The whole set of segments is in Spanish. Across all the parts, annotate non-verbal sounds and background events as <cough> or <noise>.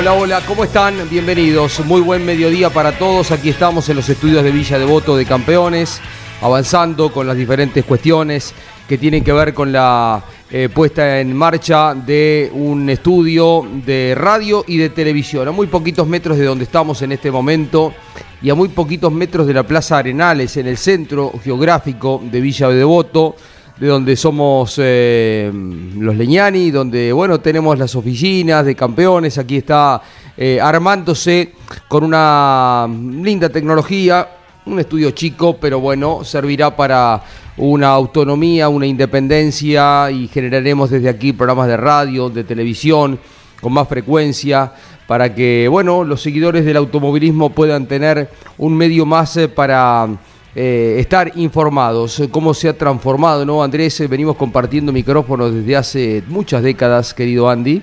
Hola, hola, ¿cómo están? Bienvenidos. Muy buen mediodía para todos. Aquí estamos en los estudios de Villa Devoto de Campeones, avanzando con las diferentes cuestiones que tienen que ver con la eh, puesta en marcha de un estudio de radio y de televisión. A muy poquitos metros de donde estamos en este momento y a muy poquitos metros de la Plaza Arenales, en el centro geográfico de Villa Devoto de donde somos eh, los Leñani, donde bueno tenemos las oficinas de campeones, aquí está eh, armándose con una linda tecnología, un estudio chico, pero bueno, servirá para una autonomía, una independencia y generaremos desde aquí programas de radio, de televisión, con más frecuencia, para que bueno, los seguidores del automovilismo puedan tener un medio más eh, para eh, estar informados, cómo se ha transformado, ¿no, Andrés? Eh, venimos compartiendo micrófonos desde hace muchas décadas, querido Andy.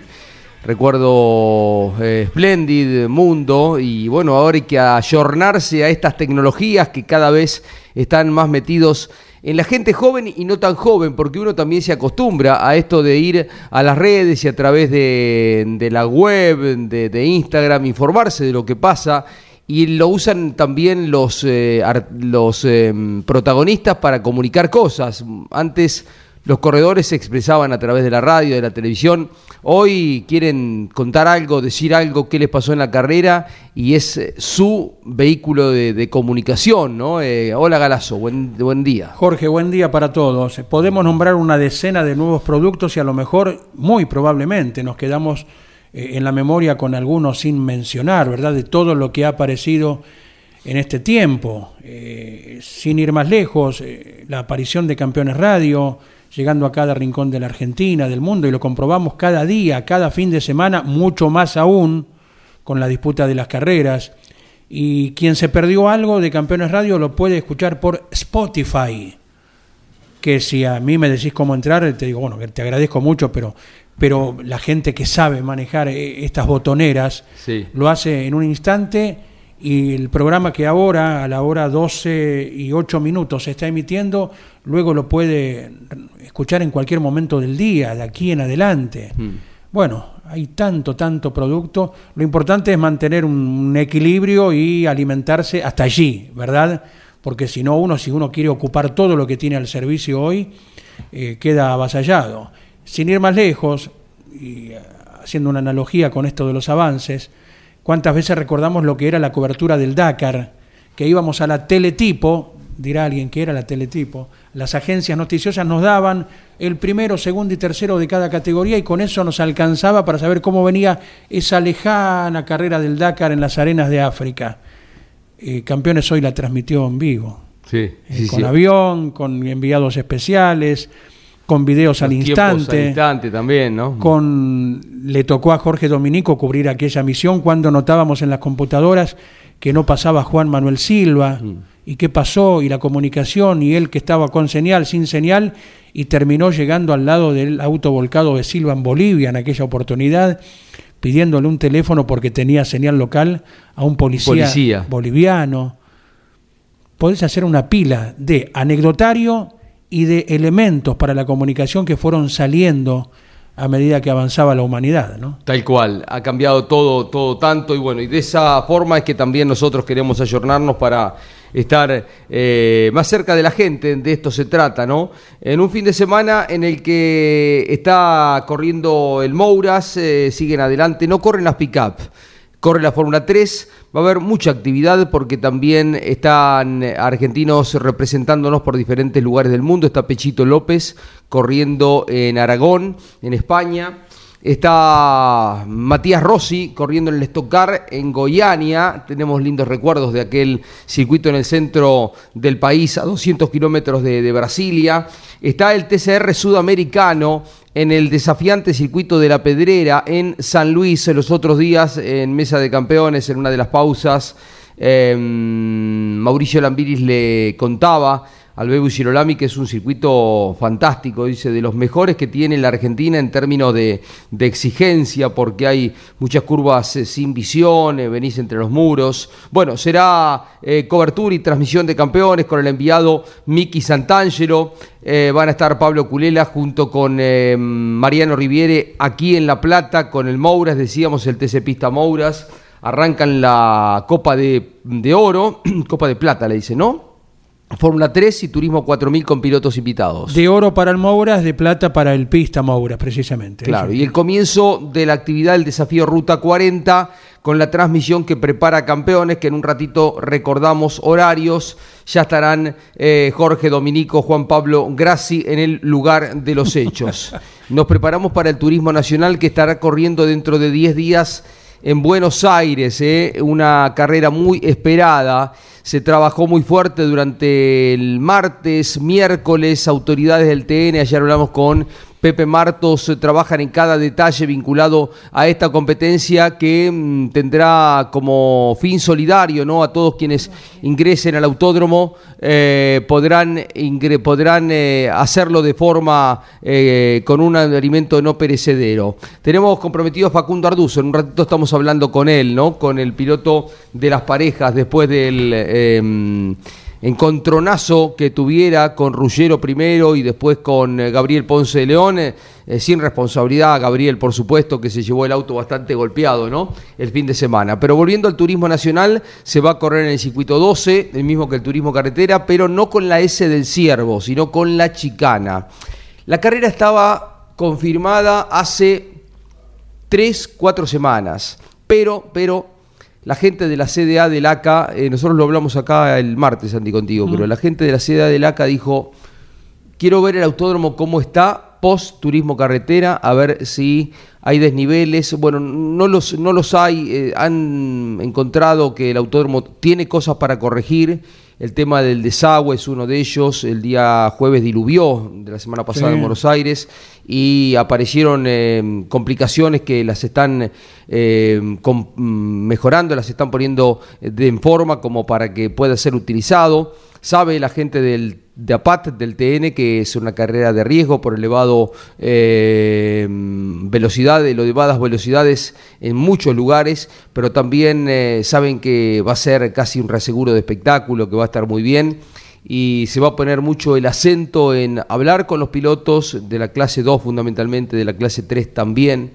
Recuerdo eh, Splendid, Mundo, y bueno, ahora hay que ayornarse a estas tecnologías que cada vez están más metidos en la gente joven y no tan joven, porque uno también se acostumbra a esto de ir a las redes y a través de, la web, de Instagram, informarse de lo que pasa y lo usan también los, eh, los eh, protagonistas para comunicar cosas. Antes los corredores se expresaban a través de la radio, de la televisión. Hoy quieren contar algo, decir algo, qué les pasó en la carrera y es eh, su vehículo de, comunicación, ¿no? hola Galazo, buen, buen día. Jorge, buen día para todos. Podemos nombrar una decena de nuevos productos y a lo mejor, muy probablemente, nos quedamos eh, en la memoria con algunos sin mencionar, ¿verdad? De todo lo que ha aparecido en este tiempo. Eh, sin ir más lejos, eh, la aparición de Campeones Radio, llegando a cada rincón de la Argentina, del mundo, y lo comprobamos cada día, cada fin de semana, mucho más aún con la disputa de las carreras. Y quien se perdió algo de Campeones Radio lo puede escuchar por Spotify. Que si a mí me decís cómo entrar, te digo, bueno, te agradezco mucho, pero pero la gente que sabe manejar eh, estas botoneras lo hace en un instante y el programa que ahora a la hora 12 y 8 minutos se está emitiendo, luego lo puede escuchar en cualquier momento del día, de aquí en adelante. Hmm. Bueno, hay tanto, tanto producto. Lo importante es mantener un, equilibrio y alimentarse hasta allí, ¿verdad? Porque si no, uno, si uno quiere ocupar todo lo que tiene al servicio hoy, eh, queda avasallado. Sin ir más lejos, y eh, haciendo una analogía con esto de los avances, ¿cuántas veces recordamos lo que era la cobertura del Dakar? Que íbamos a la teletipo, dirá alguien que era la teletipo, las agencias noticiosas nos daban el primero, segundo y tercero de cada categoría y con eso nos alcanzaba para saber cómo venía esa lejana carrera del Dakar en las arenas de África. Eh, Campeones hoy la transmitió en vivo. Sí, eh, con avión, con enviados especiales, con videos al instante. Al instante también, ¿no? Con, le tocó a Jorge Dominico cubrir aquella misión cuando notábamos en las computadoras que no pasaba Juan Manuel Silva. Mm. y qué pasó y la comunicación y él que estaba con señal, sin señal y terminó llegando al lado del auto volcado de Silva en Bolivia en aquella oportunidad pidiéndole un teléfono porque tenía señal local a un policía, boliviano. Podés hacer una pila de anecdotario y de elementos para la comunicación que fueron saliendo a medida que avanzaba la humanidad, ¿no? Tal cual, ha cambiado todo, todo tanto y bueno, y de esa forma es que también nosotros queremos ayornarnos para estar eh, más cerca de la gente, de esto se trata, ¿no? En un fin de semana en el que está corriendo el Mouras, eh, siguen adelante, no corren las pick-up, corre la Fórmula 3, va a haber mucha actividad porque también están argentinos representándonos por diferentes lugares del mundo, está Pechito López corriendo en Aragón, en España. Está Matías Rossi corriendo en el Stock en Goiania. Tenemos lindos recuerdos de aquel circuito en el centro del país, a 200 kilómetros de, Brasilia. Está el TCR sudamericano en el desafiante circuito de la Pedrera en San Luis los otros días en Mesa de Campeones, en una de las pausas. Em, Mauricio Lambiris le contaba al Bebu Girolami, que es un circuito fantástico, dice, de los mejores que tiene la Argentina en términos de, exigencia, porque hay muchas curvas eh, sin visión, eh, venís entre los muros. Bueno, será eh, cobertura y transmisión de campeones con el enviado Miki Santangelo. van a estar Pablo Culela junto con Mariano Riviere aquí en La Plata con el Mouras, decíamos el TC Pista Mouras. Arrancan la Copa de, de Oro, <clears throat> Copa de Plata le dice, ¿no? Fórmula 3 y Turismo 4000 con pilotos invitados. De oro para el Mouras, de plata para el Pista Mouras, precisamente. Claro, y el comienzo de la actividad del desafío Ruta 40 con la transmisión que prepara campeones, que en un ratito recordamos horarios. Ya estarán eh, Jorge Dominico, Juan Pablo Grassi en el lugar de los hechos. <laughs> Nos preparamos para el Turismo Nacional que estará corriendo dentro de 10 días en Buenos Aires, eh, una carrera muy esperada. Se trabajó muy fuerte durante el martes, miércoles, autoridades del TN, ayer hablamos con Pepe Martos, trabajan en cada detalle vinculado a esta competencia que mm, tendrá como fin solidario ¿no? a todos quienes ingresen al autódromo, eh, podrán, podrán eh, hacerlo de forma eh, con un alimento no perecedero. Tenemos comprometido a Facundo Arduzo, en un ratito estamos hablando con él, ¿no? con el piloto de las parejas después del encontronazo que tuviera con Ruggero primero y después con eh, Gabriel Ponce de León, eh, eh, sin responsabilidad, Gabriel por supuesto que se llevó el auto bastante golpeado, ¿no? El fin de semana. Pero volviendo al turismo nacional, se va a correr en el circuito 12, el mismo que el turismo carretera, pero no con la S del Ciervo, sino con la chicana. La carrera estaba confirmada hace tres, cuatro semanas, pero, pero la gente de la CDA del ACA, eh, nosotros lo hablamos acá el martes, Andy, contigo, pero la gente de la CDA del ACA dijo, quiero ver el autódromo cómo está post turismo carretera, a ver si hay desniveles. Bueno, no los, no los hay, eh, han encontrado que el autódromo tiene cosas para corregir. El tema del desagüe es uno de ellos. El día jueves diluvió de la semana pasada en Buenos Aires y aparecieron eh, complicaciones que las están eh, mm, mejorando, las están poniendo en forma como para que pueda ser utilizado. Sabe la gente del, de APAT, del TN, que es una carrera de riesgo por elevado eh, velocidad, elevadas velocidades en muchos lugares, pero también eh, saben que va a ser casi un reaseguro de espectáculo, que va a estar muy bien y se va a poner mucho el acento en hablar con los pilotos de la clase 2 fundamentalmente, de la clase 3 también,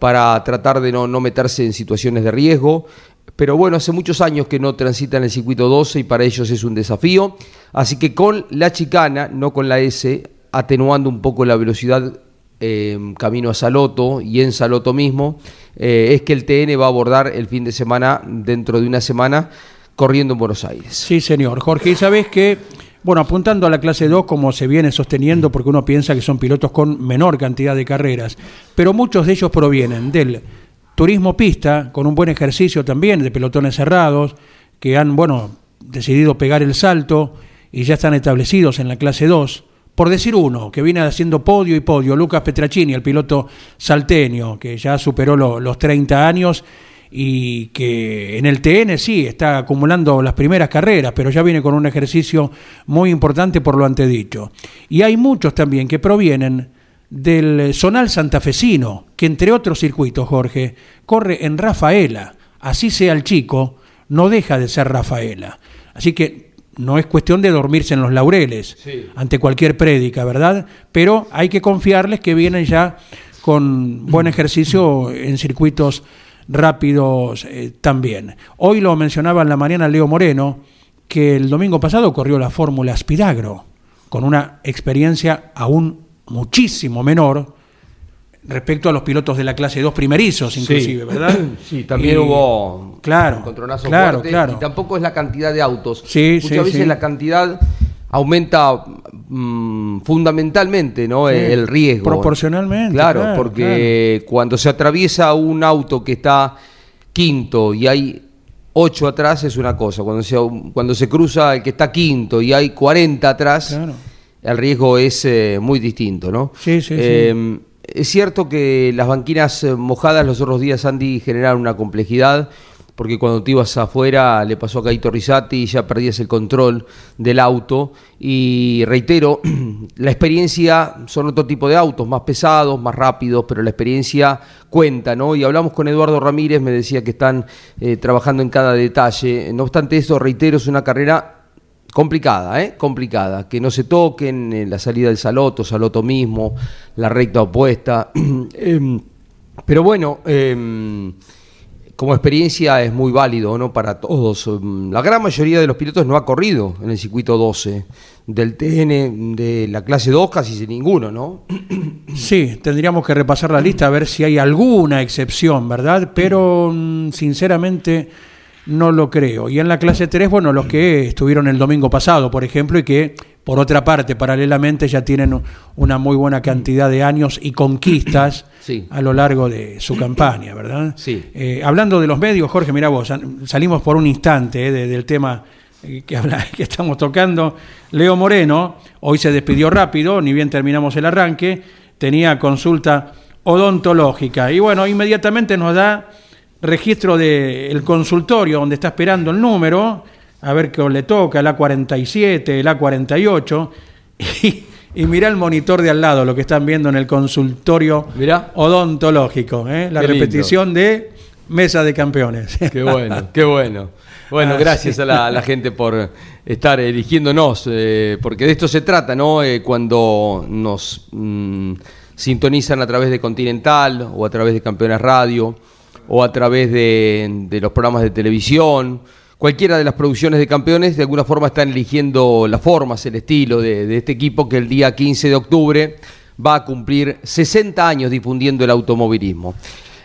para tratar de no, no meterse en situaciones de riesgo. Pero bueno, hace muchos años que no transitan el circuito 12 y para ellos es un desafío. Así que con la chicana, no con la S, atenuando un poco la velocidad eh, camino a Saloto y en Saloto mismo, eh, es que el TN va a abordar el fin de semana, dentro de una semana, corriendo en Buenos Aires. Sí, señor. Jorge, y sabes que, bueno, apuntando a la clase 2, como se viene sosteniendo, porque uno piensa que son pilotos con menor cantidad de carreras, pero muchos de ellos provienen del turismo pista, con un buen ejercicio también de pelotones cerrados, que han, bueno, decidido pegar el salto y ya están establecidos en la clase 2. Por decir uno, que viene haciendo podio y podio, Lucas Petracini, el piloto salteño, que ya superó los 30 años y que en el TN sí está acumulando las primeras carreras, pero ya viene con un ejercicio muy importante por lo antedicho. Y hay muchos también que provienen del zonal santafesino, que entre otros circuitos, Jorge, corre en Rafaela. Así sea el chico, no deja de ser Rafaela. Así que no es cuestión de dormirse en los laureles ante cualquier prédica, ¿verdad? Pero hay que confiarles que vienen ya con buen ejercicio en circuitos rápidos eh, también. Hoy lo mencionaba en la mañana Leo Moreno, que el domingo pasado corrió la Fórmula Spidagro, con una experiencia aún muchísimo menor respecto a los pilotos de la clase 2 primerizos, inclusive, ¿verdad? <clears throat> Sí, también hubo claro, claro, claro. y tampoco es la cantidad de autos. Sí, Muchas veces la cantidad aumenta mm, fundamentalmente ¿no? el riesgo. Proporcionalmente. Claro, porque cuando se atraviesa un auto que está quinto y hay ocho atrás es una cosa. Cuando se, cuando se cruza el que está quinto y hay 40 atrás, el riesgo es eh, muy distinto. ¿no? Sí, sí, sí. Em, es cierto que las banquinas eh, mojadas los otros días, Andy, generan una complejidad porque cuando te ibas afuera le pasó a Caito Rizati y ya perdías el control del auto. Y reitero, <clears throat> la experiencia son otro tipo de autos, más pesados, más rápidos, pero la experiencia cuenta, ¿no? Y hablamos con Eduardo Ramírez, me decía que están eh, trabajando en cada detalle. No obstante eso, reitero, es una carrera complicada, ¿eh? Complicada. Que no se toquen en la salida del Saloto, Saloto mismo, la recta opuesta. <clears throat> Em, pero bueno, eh, como experiencia es muy válido ¿no? para todos. Mm, la gran mayoría de los pilotos no ha corrido en el circuito 12 del TN, de la clase 2 casi sin ninguno, ¿no? <clears throat> Sí, tendríamos que repasar la lista a ver si hay alguna excepción, ¿verdad? Pero mm, sinceramente no lo creo. Y en la clase 3, bueno, los que estuvieron el domingo pasado, por ejemplo, y que por otra parte, paralelamente, ya tienen una muy buena cantidad de años y conquistas <clears throat> a lo largo de su campaña, ¿verdad? Sí. Eh, hablando de los medios, Jorge, mira vos, salimos por un instante eh, del tema eh, que, habla, <laughs> que estamos tocando. Leo Moreno, hoy se despidió rápido, ni bien terminamos el arranque, tenía consulta odontológica. Y bueno, inmediatamente nos da registro del consultorio donde está esperando el número a ver qué le toca, el A47, el A48, y, y mira el monitor de al lado, lo que están viendo en el consultorio odontológico, ¿eh? la repetición de Mesa de Campeones. Qué bueno, qué bueno. Bueno, gracias a la, gente por estar eligiéndonos, eh, porque de esto se trata, ¿no? Eh, cuando nos mm, sintonizan a través de Continental o a través de Campeones Radio o a través de, los programas de televisión cualquiera de las producciones de campeones de alguna forma están eligiendo las formas, el estilo de, este equipo que el día 15 de octubre va a cumplir 60 años difundiendo el automovilismo.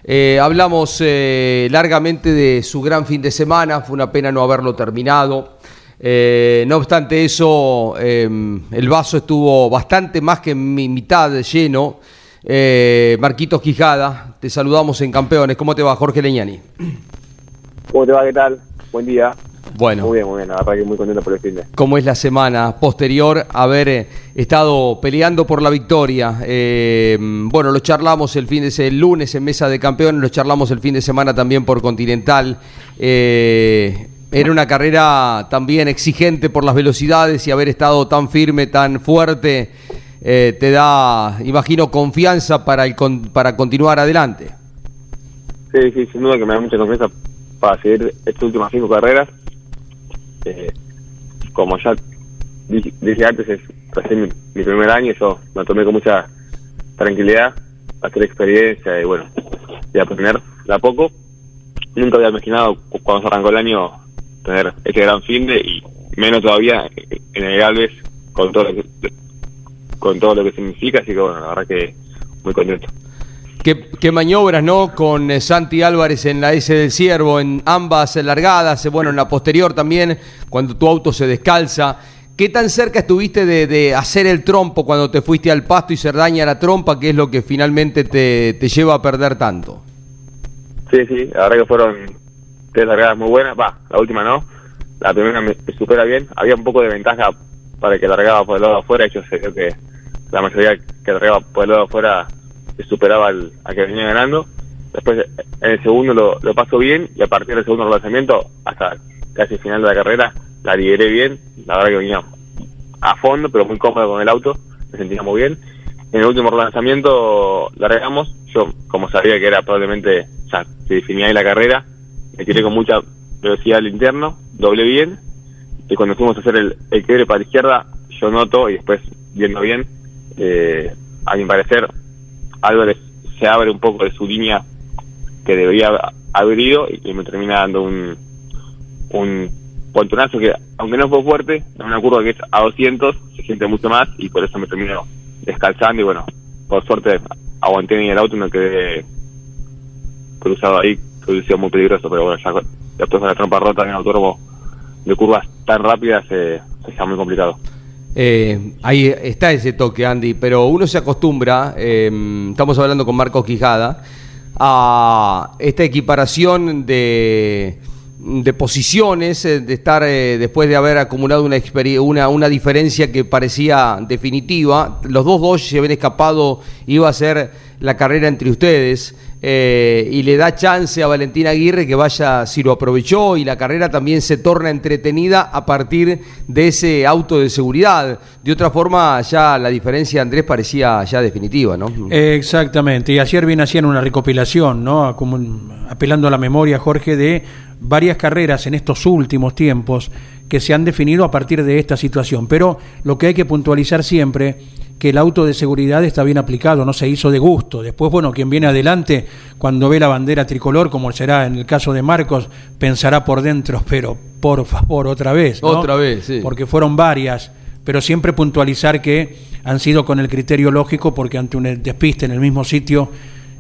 Eh, hablamos eh, largamente de su gran fin de semana, fue una pena no haberlo terminado. Eh, no obstante eso, el vaso estuvo bastante más que mi mitad lleno. Marquitos Quijada, te saludamos en Campeones. ¿Cómo te va, Jorge Leñani? ¿Cómo te va? ¿Qué tal? Buen día. Bueno. Muy bien, muy bien. La verdad que muy contento por el fin de. ¿Cómo es la semana posterior a haber eh, estado peleando por la victoria? Eh, bueno, lo charlamos el fin de el lunes en Mesa de Campeones, lo charlamos el fin de semana también por Continental. Eh, era una carrera también exigente por las velocidades y haber estado tan firme, tan fuerte, te da, imagino, confianza para, el, para continuar adelante. Sí, sí, sin duda que me da mucha confianza para seguir estas últimas cinco carreras. Eh, como ya dije, antes, es mi, primer año, yo me tomé con mucha tranquilidad, hacer experiencia y bueno, y aprender de a poco. Nunca había imaginado cuando se arrancó el año tener este gran fin de y menos todavía en el Galvez con todo lo que, con todo lo que significa, así que bueno, la verdad que muy contento. Qué, maniobras, ¿no? Con eh, Santi Álvarez en la S del Ciervo, en ambas largadas, eh, bueno, en la posterior también, cuando tu auto se descalza. ¿Qué tan cerca estuviste de, hacer el trompo cuando te fuiste al pasto y se daña la trompa, que es lo que finalmente te, lleva a perder tanto? Sí, sí, la verdad que fueron tres largadas muy buenas. Va, la última no. La primera me, supera bien. Había un poco de ventaja para que largaba por el lado de afuera. Yo sé que la mayoría que largaba por el lado de afuera superaba al, a que venía ganando. después en el segundo lo, lo paso bien y a partir del segundo lanzamiento hasta casi el final de la carrera la liberé bien, la verdad que venía a fondo pero muy cómodo con el auto, me sentía muy bien. En el último lanzamiento largamos, yo como sabía que era probablemente, ya se definía ahí la carrera, me tiré con mucha velocidad al interno, doblé bien y cuando fuimos a hacer el, el quiebre para la izquierda, yo noto y después viendo bien, eh, a mi parecer, Álvarez se abre un poco de su línea que debería haber ido y, me termina dando un, un pontonazo que, aunque no fue fuerte, en una curva que es a 200, se siente mucho más y por eso me termino descalzando y bueno, por suerte aguanté en el auto y no quedé cruzado ahí, que hubiera sido muy peligroso, pero bueno, ya después de la trompa rota en el autódromo de curvas tan rápidas se está muy complicado. Eh, ahí está ese toque, Andy, pero uno se acostumbra, eh, estamos hablando con Marcos Quijada, a esta equiparación de, de posiciones, eh, de estar eh, después de haber acumulado una, una, una diferencia que parecía definitiva. Los dos dos se habían escapado, iba a ser la carrera entre ustedes. Eh, y le da chance a Valentín Aguirre que vaya, si lo aprovechó, y la carrera también se torna entretenida a partir de ese auto de seguridad. De otra forma, ya la diferencia, Andrés, parecía ya definitiva, ¿no? Exactamente, y ayer bien hacían una recopilación, ¿no? Como apelando a la memoria, Jorge, de varias carreras en estos últimos tiempos que se han definido a partir de esta situación. Pero lo que hay que puntualizar siempre que el auto de seguridad está bien aplicado, no se hizo de gusto. Después, bueno, quien viene adelante, cuando ve la bandera tricolor, como será en el caso de Marcos, pensará por dentro, <laughs> pero por favor, otra vez. Otra vez, sí. Porque fueron varias, pero siempre puntualizar que han sido con el criterio lógico, porque ante un despiste en el mismo sitio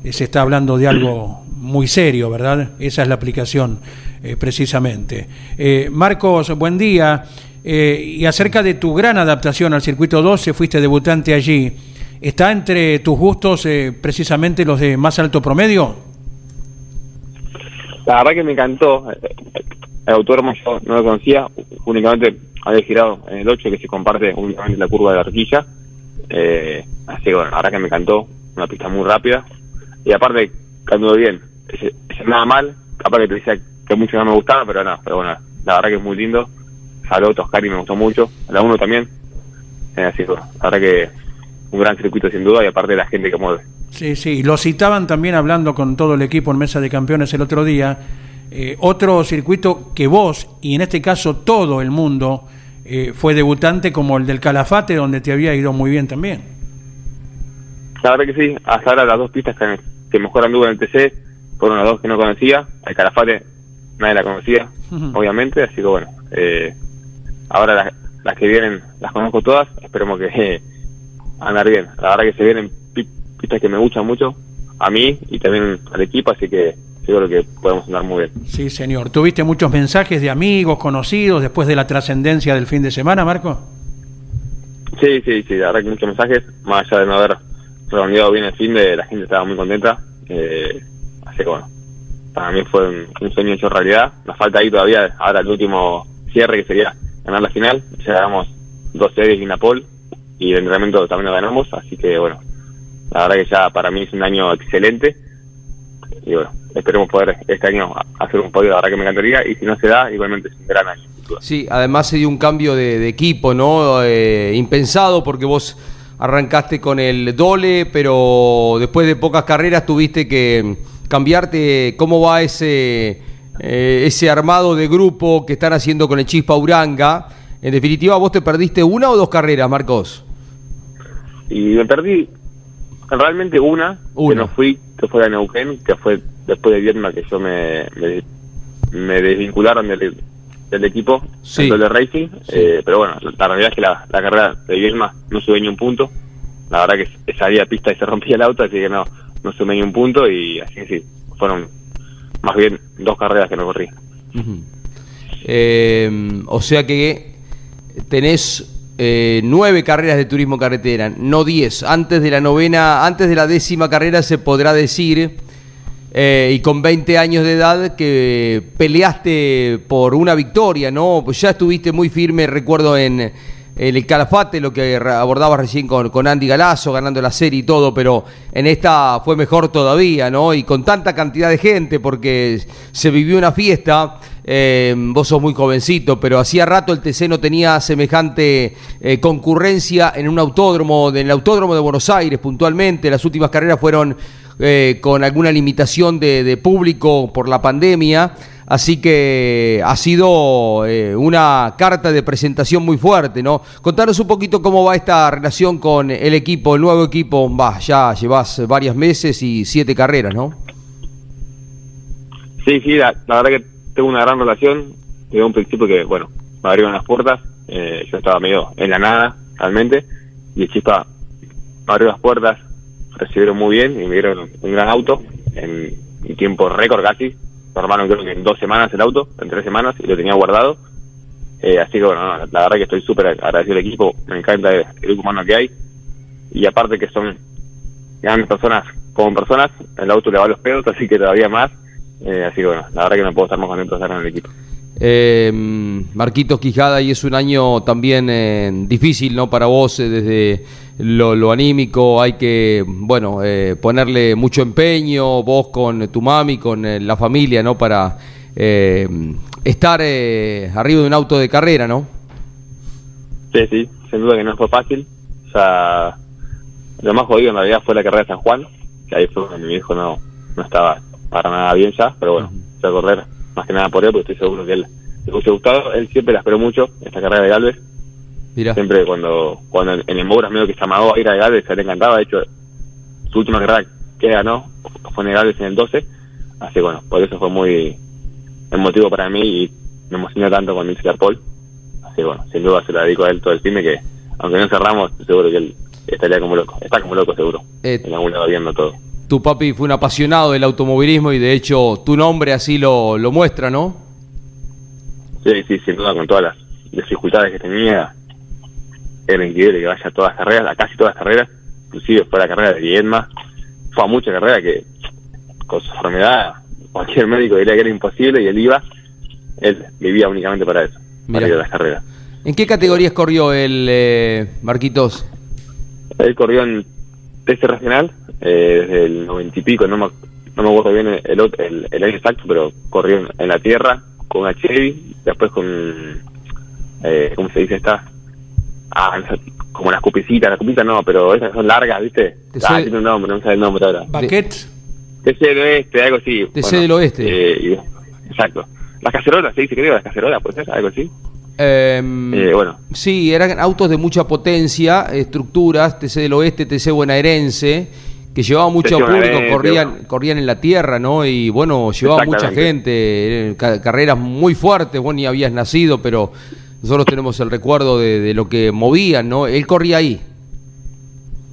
eh, se está hablando de algo muy serio, ¿verdad? Esa es la aplicación, eh, precisamente. Eh, Marcos, buen día. Eh, y acerca de tu gran adaptación al circuito 12, fuiste debutante allí. ¿Está entre tus gustos eh, precisamente los de más alto promedio? La verdad que me encantó. El autódromo yo no lo conocía, únicamente había girado en el 8 que se comparte únicamente la curva de la. Eh, así que bueno, la verdad que me encantó, una pista muy rápida. Y aparte, cantó bien. Nada mal, capaz que te decía que mucho no me gustaba, pero no, pero bueno, la verdad que es muy lindo Salud, Oscari me gustó mucho, la 1 también. Eh, así que, la verdad que un gran circuito sin duda y aparte de la gente que mueve. Sí, sí, lo citaban también hablando con todo el equipo en Mesa de Campeones el otro día. Eh, otro circuito que vos, y en este caso todo el mundo, eh, fue debutante como el del Calafate, donde te había ido muy bien también. La verdad que sí, hasta ahora las dos pistas que, que mejor en el TC fueron las dos que no conocía. El Calafate nadie la conocía, obviamente, así que bueno, eh, Ahora las, que vienen las conozco todas, esperemos que eh, <laughs> andar bien. La verdad que se vienen pistas que me gustan mucho a mí y también al equipo, así que seguro que podemos andar muy bien. Sí, señor. ¿Tuviste muchos mensajes de amigos, conocidos, después de la trascendencia del fin de semana, Marco? Sí, sí, sí, la verdad que muchos mensajes, más allá de no haber reunido bien el fin de, la gente estaba muy contenta, eh, así que bueno, para mí fue un, sueño hecho realidad, nos falta ahí todavía, ahora el último cierre que sería ganar la final. Ya ganamos dos series y Napol y el entrenamiento también lo ganamos, así que bueno, la verdad que ya para mí es un año excelente y bueno, esperemos poder este año hacer un podio, la verdad que me encantaría y si no se da, igualmente es un gran año. Sí, además se dio un cambio de, equipo, ¿no? Eh, impensado porque vos arrancaste con el Dole, pero después de pocas carreras tuviste que cambiarte. ¿Cómo va ese eh, ese armado de grupo que están haciendo con el Chispa Uranga. En definitiva, vos te perdiste una o dos carreras, Marcos. Y me perdí realmente una, que no fui, que fue a Neuquén, que fue después de Vierna que yo me, me, desvincularon del, del equipo, del de Racing. Eh, pero bueno, la, realidad es que la, carrera de Vierna no sube ni un punto. La verdad que salía a pista y se rompía el auto, así que no, no sube ni un punto y así que sí, fueron más bien dos carreras que no corrí. Eh, o sea que tenés eh, nueve carreras de turismo carretera, no diez. Antes de la novena, antes de la décima carrera se podrá decir, eh, y con 20 años de edad, que peleaste por una victoria, ¿no? Pues ya estuviste muy firme, recuerdo, en, el Calafate, lo que abordaba recién con, con Andy Galazo, ganando la serie y todo, pero en esta fue mejor todavía, ¿no? Y con tanta cantidad de gente, porque se vivió una fiesta. Eh, vos sos muy jovencito, pero hacía rato el TC no tenía semejante eh, concurrencia en un autódromo, en el autódromo de Buenos Aires puntualmente. Las últimas carreras fueron eh, con alguna limitación de público por la pandemia. Así que ha sido eh, una carta de presentación muy fuerte, ¿no? Contanos un poquito cómo va esta relación con el equipo, el nuevo equipo. Ya llevas varios meses y siete carreras, ¿no? Sí, sí, la, la verdad que tengo una gran relación. Desde un principio que, bueno, me abrieron las puertas. Eh, yo estaba medio en la nada, realmente. Y el Chispa me abrió las puertas, recibieron muy bien y me dieron un gran auto en tiempo récord casi armaron creo que en dos semanas el auto, en tres semanas, y lo tenía guardado. Eh, así que bueno, la verdad que estoy súper agradecido al equipo, me encanta el, grupo humano que hay. Y aparte que son grandes personas como personas, el auto le va a los pedos, <laughs> así que todavía más. Eh, así que bueno, la verdad que no puedo estar más contento de estar en el equipo. Eh, Marquitos Quijada, y es un año también eh, difícil ¿no? para vos desde lo, anímico, hay que bueno eh, ponerle mucho empeño, vos con tu mami, con la familia, ¿no? para estar arriba de un auto de carrera, ¿no? Sí, sí, sin duda que no fue fácil. O sea, lo más jodido en realidad fue la carrera de San Juan, que ahí fue donde mi hijo no, no estaba para nada bien ya, pero bueno, correr más que nada por él, porque estoy seguro que él le hubiese gustado. Él siempre la esperó mucho, esta carrera de Galvez. Siempre cuando cuando en el Mouras medio que se amagó a ir a Galvez, se le encantaba. De hecho, su última carrera que ganó fue en Galvez en el 12. Así bueno, por eso fue muy emotivo para mí y me emocionó tanto con Mr. Paul. Así bueno, sin duda se lo dedico a él todo el cine que, aunque no cerramos, seguro que él estaría como loco. Está como loco seguro. Eh, en algún lado viendo todo tu papi fue un apasionado del automovilismo y de hecho tu nombre así lo, lo muestra, ¿no? Sí, sí, sin duda, con todas las dificultades que tenía, era increíble que vaya a todas las carreras, a casi todas las carreras, inclusive fue la carrera de Viedma, fue a muchas carreras que con su enfermedad cualquier médico diría que era imposible y él iba, él vivía únicamente para eso, para ir a las carreras. ¿En qué categorías corrió el eh, Marquitos? Él corrió en este regional, eh, desde el noventa y pico, no me, no me acuerdo bien el, el, el, año exacto, pero corrió en, la tierra con una Chevy, después con, eh, ¿cómo se dice esta? Ah, como las cupicitas, las cupicitas no, pero esas son largas, ¿viste? Ah, tiene un nombre, no sé el nombre ahora. ¿Baquet? TC del Oeste, algo así. TC del Oeste. Eh, exacto. Las cacerolas, se dice creo, las cacerolas, puede ser, algo así. Em, eh, bueno. Sí, eran autos de mucha potencia, estructuras, TC del Oeste, TC bonaerense, que llevaba mucho público, corrían, corrían en la tierra, ¿no? Y bueno, llevaba mucha gente, carreras muy fuertes, vos ni habías nacido, pero nosotros tenemos el recuerdo de, lo que movían, ¿no? Él corría ahí.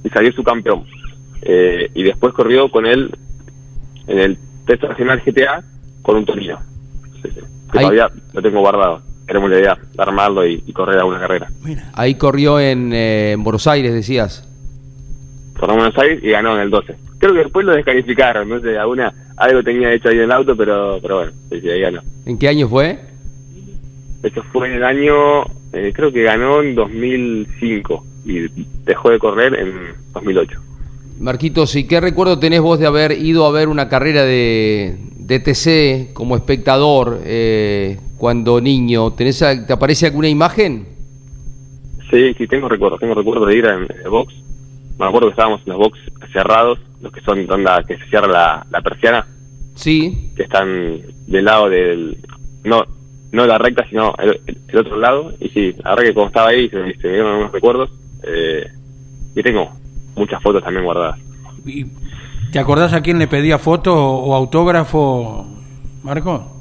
Y salió su campeón. Eh, y después corrió con él en el test nacional GTA con un Torino. Que todavía lo tengo guardado queremos la idea de armarlo y, correr a una carrera. Ahí corrió en, eh, en, Buenos Aires, decías. Corrió en Buenos Aires y ganó en el 12. Creo que después lo descalificaron, no sé, alguna, algo tenía hecho ahí en el auto, pero, pero bueno, sí, ahí ganó. ¿En qué año fue? Eso fue en el año, eh, creo que ganó en 2005 y dejó de correr en 2008. Marquitos, ¿y qué recuerdo tenés vos de haber ido a ver una carrera de, de TC como espectador? Eh, cuando niño? ¿Tenés, ¿Te aparece alguna imagen? Sí, sí, tengo recuerdos. Tengo recuerdos de ir en el box. Me acuerdo que estábamos en los box cerrados, los que son donde que se cierra la, persiana. Sí. Que están del lado del. No no la recta, sino el, otro lado. Y sí, la verdad que como estaba ahí se, me dieron algunos recuerdos. Eh, y tengo muchas fotos también guardadas. ¿Te acordás a quién le pedía foto o autógrafo, Marco?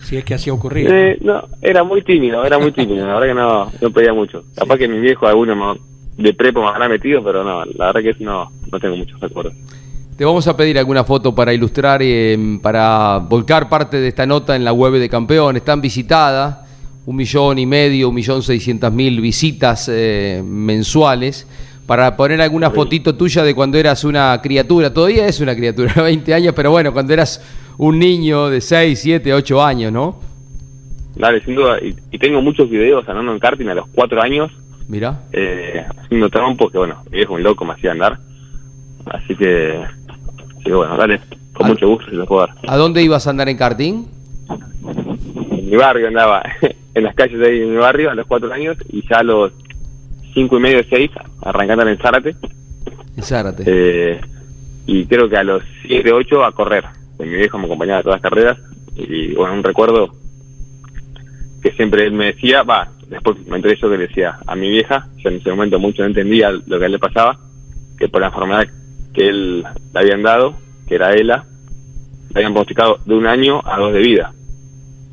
Si es que así ocurría. Eh, no, era muy tímido, era muy tímido, la verdad que no, no pedía mucho. Capaz que mi viejo alguno de prepo me habrá metido, pero no, la verdad que no, no tengo muchos recuerdos. Te vamos a pedir alguna foto para ilustrar, eh, para volcar parte de esta nota en la web de campeón. Están visitadas, un millón y medio, un millón seiscientas mil visitas eh, mensuales. Para poner alguna fotito tuya de cuando eras una criatura, todavía es una criatura, <laughs> 20 años, pero bueno, cuando eras un niño de 6, 7, 8 años, ¿no? dale, sin duda. Y, y tengo muchos videos andando en karting a los cuatro años, Mira. eh, haciendo trompo, que bueno, viejo un loco me hacía andar. Así que, así que bueno, dale, con mucho gusto se lo puedo dar. ¿A dónde ibas a andar en karting? En mi barrio andaba, <laughs> en las calles de ahí en mi barrio a los cuatro años y ya a los cinco y medio, seis, arrancando en Zárate. En Zárate. Eh, y creo que a los 7, 8 a correr. Mi viejo me acompañaba a todas las carreras y bueno, un recuerdo que siempre él me decía, va, después me enteré yo que le decía a mi vieja, yo en ese momento mucho no entendía lo que a él le pasaba, que por la enfermedad que él le habían dado, que era ELA, le habían pronosticado de un año a dos de vida.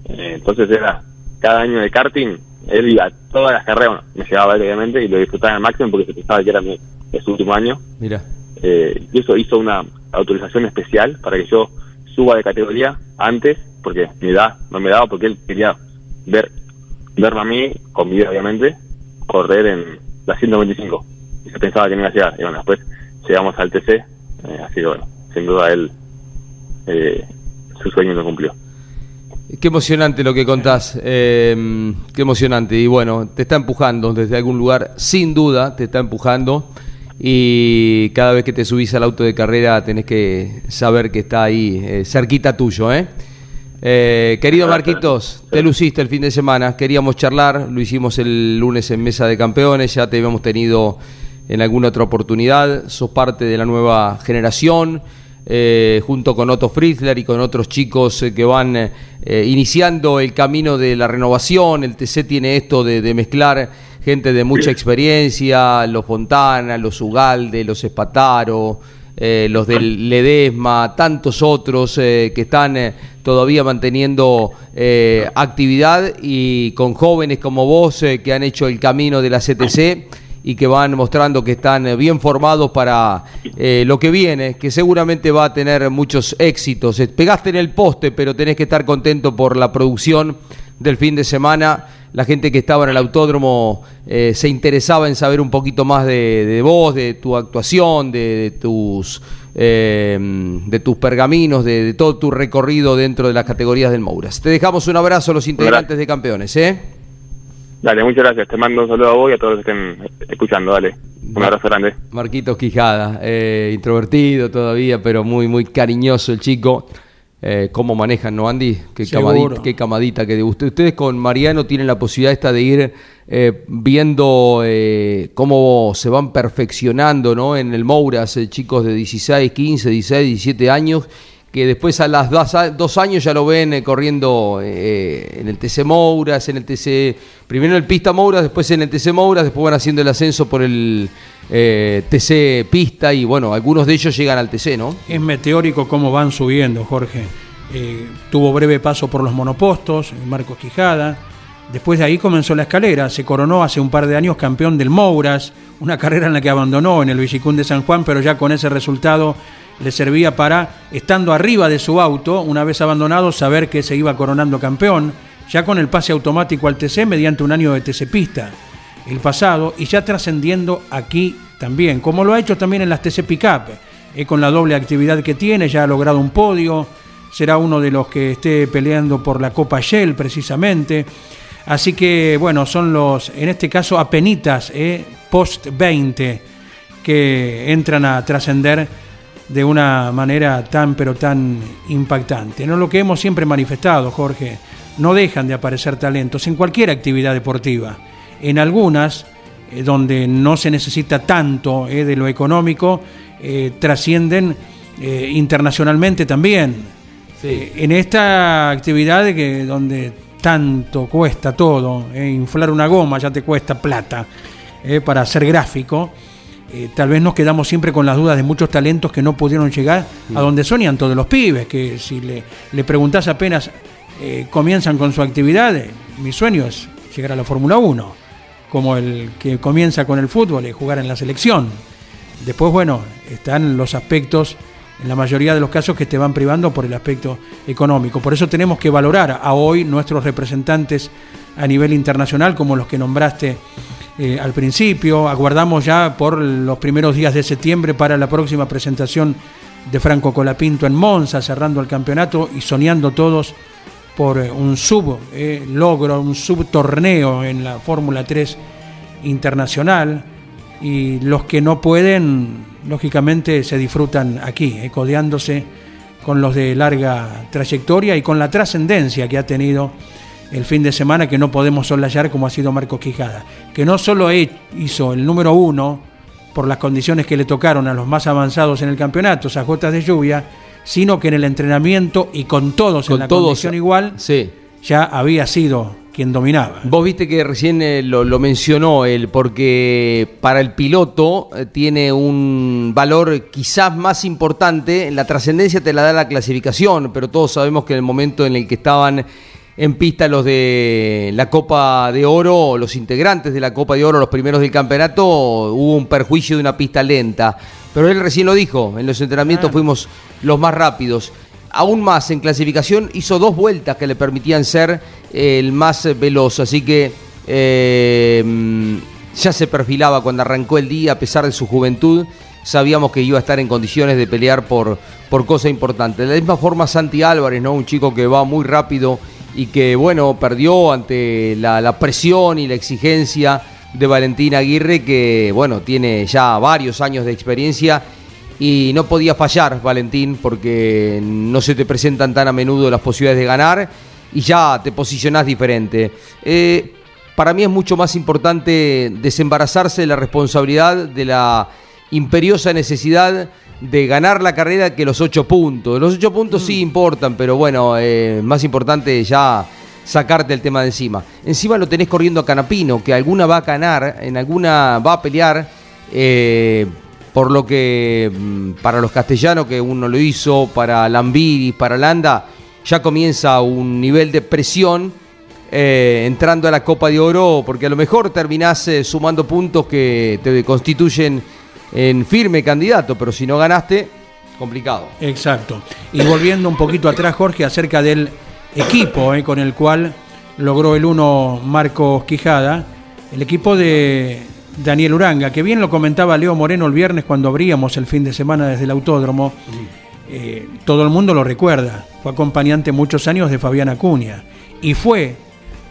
Eh, entonces era cada año de karting, él iba a todas las carreras, bueno, me llevaba él, obviamente y lo disfrutaba al máximo porque se pensaba que era mi, su último año Mira. eh, y eso hizo una autorización especial para que yo suba de categoría antes, porque mi edad no me daba, porque él quería ver verme a mí, con vida obviamente, correr en la 125. Y se pensaba que no iba a llegar. Y bueno, después llegamos al TC, eh, así que bueno, sin duda él, eh, su sueño lo cumplió. Qué emocionante lo que contás, eh, qué emocionante. Y bueno, te está empujando desde algún lugar, sin duda, te está empujando. Y cada vez que te subís al auto de carrera tenés que saber que está ahí, eh, cerquita tuyo, ¿eh? Eh, querido Marquitos, te luciste el fin de semana, queríamos charlar, lo hicimos el lunes en Mesa de Campeones, ya te habíamos tenido en alguna otra oportunidad, sos parte de la nueva generación, eh, junto con Otto Fritzler y con otros chicos eh, que van eh, iniciando el camino de la renovación, el TC tiene esto de, de mezclar gente de mucha experiencia, los Fontana, los Ugalde, los Espataro, los del Ledesma, tantos otros que están todavía manteniendo actividad y con jóvenes como vos que han hecho el camino de la CTC y que van mostrando que están eh, bien formados para eh, lo que viene, que seguramente va a tener muchos éxitos. Eh, Pegaste en el poste, pero tenés que estar contento por la producción del fin de semana. La gente que estaba en el autódromo eh, se interesaba en saber un poquito más de, de vos, de tu actuación, de, de tus eh, de tus pergaminos, de, de todo tu recorrido dentro de las categorías del Mouras. Te dejamos un abrazo a los integrantes de campeones, ¿eh? Dale, muchas gracias. Te mando un saludo a vos y a todos los que estén escuchando. Dale, un abrazo grande. Marquitos Quijada, eh, introvertido todavía, pero muy, muy cariñoso el chico. Eh, ¿Cómo manejan, no, Andy? Qué Seguro. camadita, qué camadita que de usted. Ustedes con Mariano tienen la posibilidad esta de ir eh, viendo eh, cómo se van perfeccionando ¿no? en el Mouras, eh, chicos de 16, 15, 16, 17 años, que después a las dos, años ya lo ven eh, corriendo eh, en el TC Mouras, en el TC, primero en el Pista Mouras, después en el TC Mouras, después van haciendo el ascenso por el eh, TC Pista y bueno, algunos de ellos llegan al TC, ¿no? Es meteórico cómo van subiendo, Jorge. Eh, tuvo breve paso por los monopostos, Marcos Quijada. Después de ahí comenzó la escalera. Se coronó hace un par de años campeón del Mouras, una <laughs> carrera en la que abandonó en el Villicún de San Juan, pero ya con ese resultado le servía para, estando arriba de su auto, una vez abandonado, saber que se iba coronando campeón, ya con el pase automático al TC mediante un año de TC Pista el pasado y ya trascendiendo aquí también, como lo ha hecho también en las TC Pickup, eh, con la doble actividad que tiene, ya ha logrado un podio, será uno de los que esté peleando por la Copa Shell precisamente. Así que bueno, son los, en este caso, apenitas, eh, post 20, que entran a trascender de una manera tan pero tan impactante. No lo que hemos siempre manifestado, Jorge, no dejan de aparecer talentos en cualquier actividad deportiva. En algunas, eh, donde no se necesita tanto eh, de lo económico, eh, trascienden internacionalmente también. En esta actividad que donde tanto cuesta todo, inflar una goma ya te cuesta plata para ser gráfico. Eh, tal vez nos quedamos siempre con las dudas de muchos talentos que no pudieron llegar a donde soñan todos los pibes, que si le, le preguntás apenas eh, comienzan con su actividad, eh, mi sueño es llegar a la Fórmula 1, como el que comienza con el fútbol y jugar en la selección. Después, bueno, están los aspectos, en la mayoría de los casos, que te van privando por el aspecto económico. Por eso tenemos que valorar a hoy nuestros representantes a nivel internacional, como los que nombraste eh, al principio. Aguardamos ya por los primeros días de septiembre para la próxima presentación de Franco Colapinto en Monza, cerrando el campeonato y soñando todos por eh, un sub eh, logro, un sub torneo en la Fórmula 3 internacional y los que no pueden, lógicamente, se disfrutan aquí, eh, codeándose con los de larga trayectoria y con la trascendencia que ha tenido el fin de semana que no podemos soslayar como ha sido Marcos Quijada, que no solo hizo el número uno por las condiciones que le tocaron a los más avanzados en el campeonato, esas gotas de lluvia, sino que en el entrenamiento y con todos en la condición igual, ya había sido quien dominaba. Vos viste que recién eh, lo, mencionó él, porque para el piloto eh, tiene un valor quizás más importante, la trascendencia te la da la clasificación, pero todos sabemos que en el momento en el que estaban en pista los de la Copa de Oro, los integrantes de la Copa de Oro, los primeros del campeonato, hubo un perjuicio de una pista lenta. Pero él recién lo dijo, en los entrenamientos ah. fuimos los más rápidos. Aún más, en clasificación hizo dos vueltas que le permitían ser el más veloz, así que eh, ya se perfilaba cuando arrancó el día, a pesar de su juventud, sabíamos que iba a estar en condiciones de pelear por, por cosa importante. De la misma forma Santi Álvarez, ¿no? un chico que va muy rápido y que bueno, perdió ante la, presión y la exigencia de Valentín Aguirre, que bueno, tiene ya varios años de experiencia y no podía fallar Valentín porque no se te presentan tan a menudo las posibilidades de ganar y ya te posicionás diferente. Eh, para mí es mucho más importante desembarazarse de la responsabilidad de la imperiosa necesidad de ganar la carrera que los ocho puntos. Los ocho puntos sí mm. importan, pero bueno, eh, más importante ya sacarte el tema de encima. Encima lo tenés corriendo a Canapino, que alguna va a ganar, en alguna va a pelear, eh, por lo que mm, para los castellanos que uno lo hizo, para Lambiris, para Landa, ya comienza un nivel de presión. Eh, entrando a la Copa de Oro, porque a lo mejor terminás sumando puntos que te constituyen en firme candidato, pero si no ganaste, complicado. Exacto. Y volviendo un poquito atrás, Jorge, acerca del equipo eh, con el cual logró el uno Marcos Quijada, el equipo de Daniel Uranga, que bien lo comentaba Leo Moreno el viernes cuando abríamos el fin de semana desde el autódromo. Eh, todo el mundo lo recuerda, fue acompañante muchos años de Fabián Acuña y fue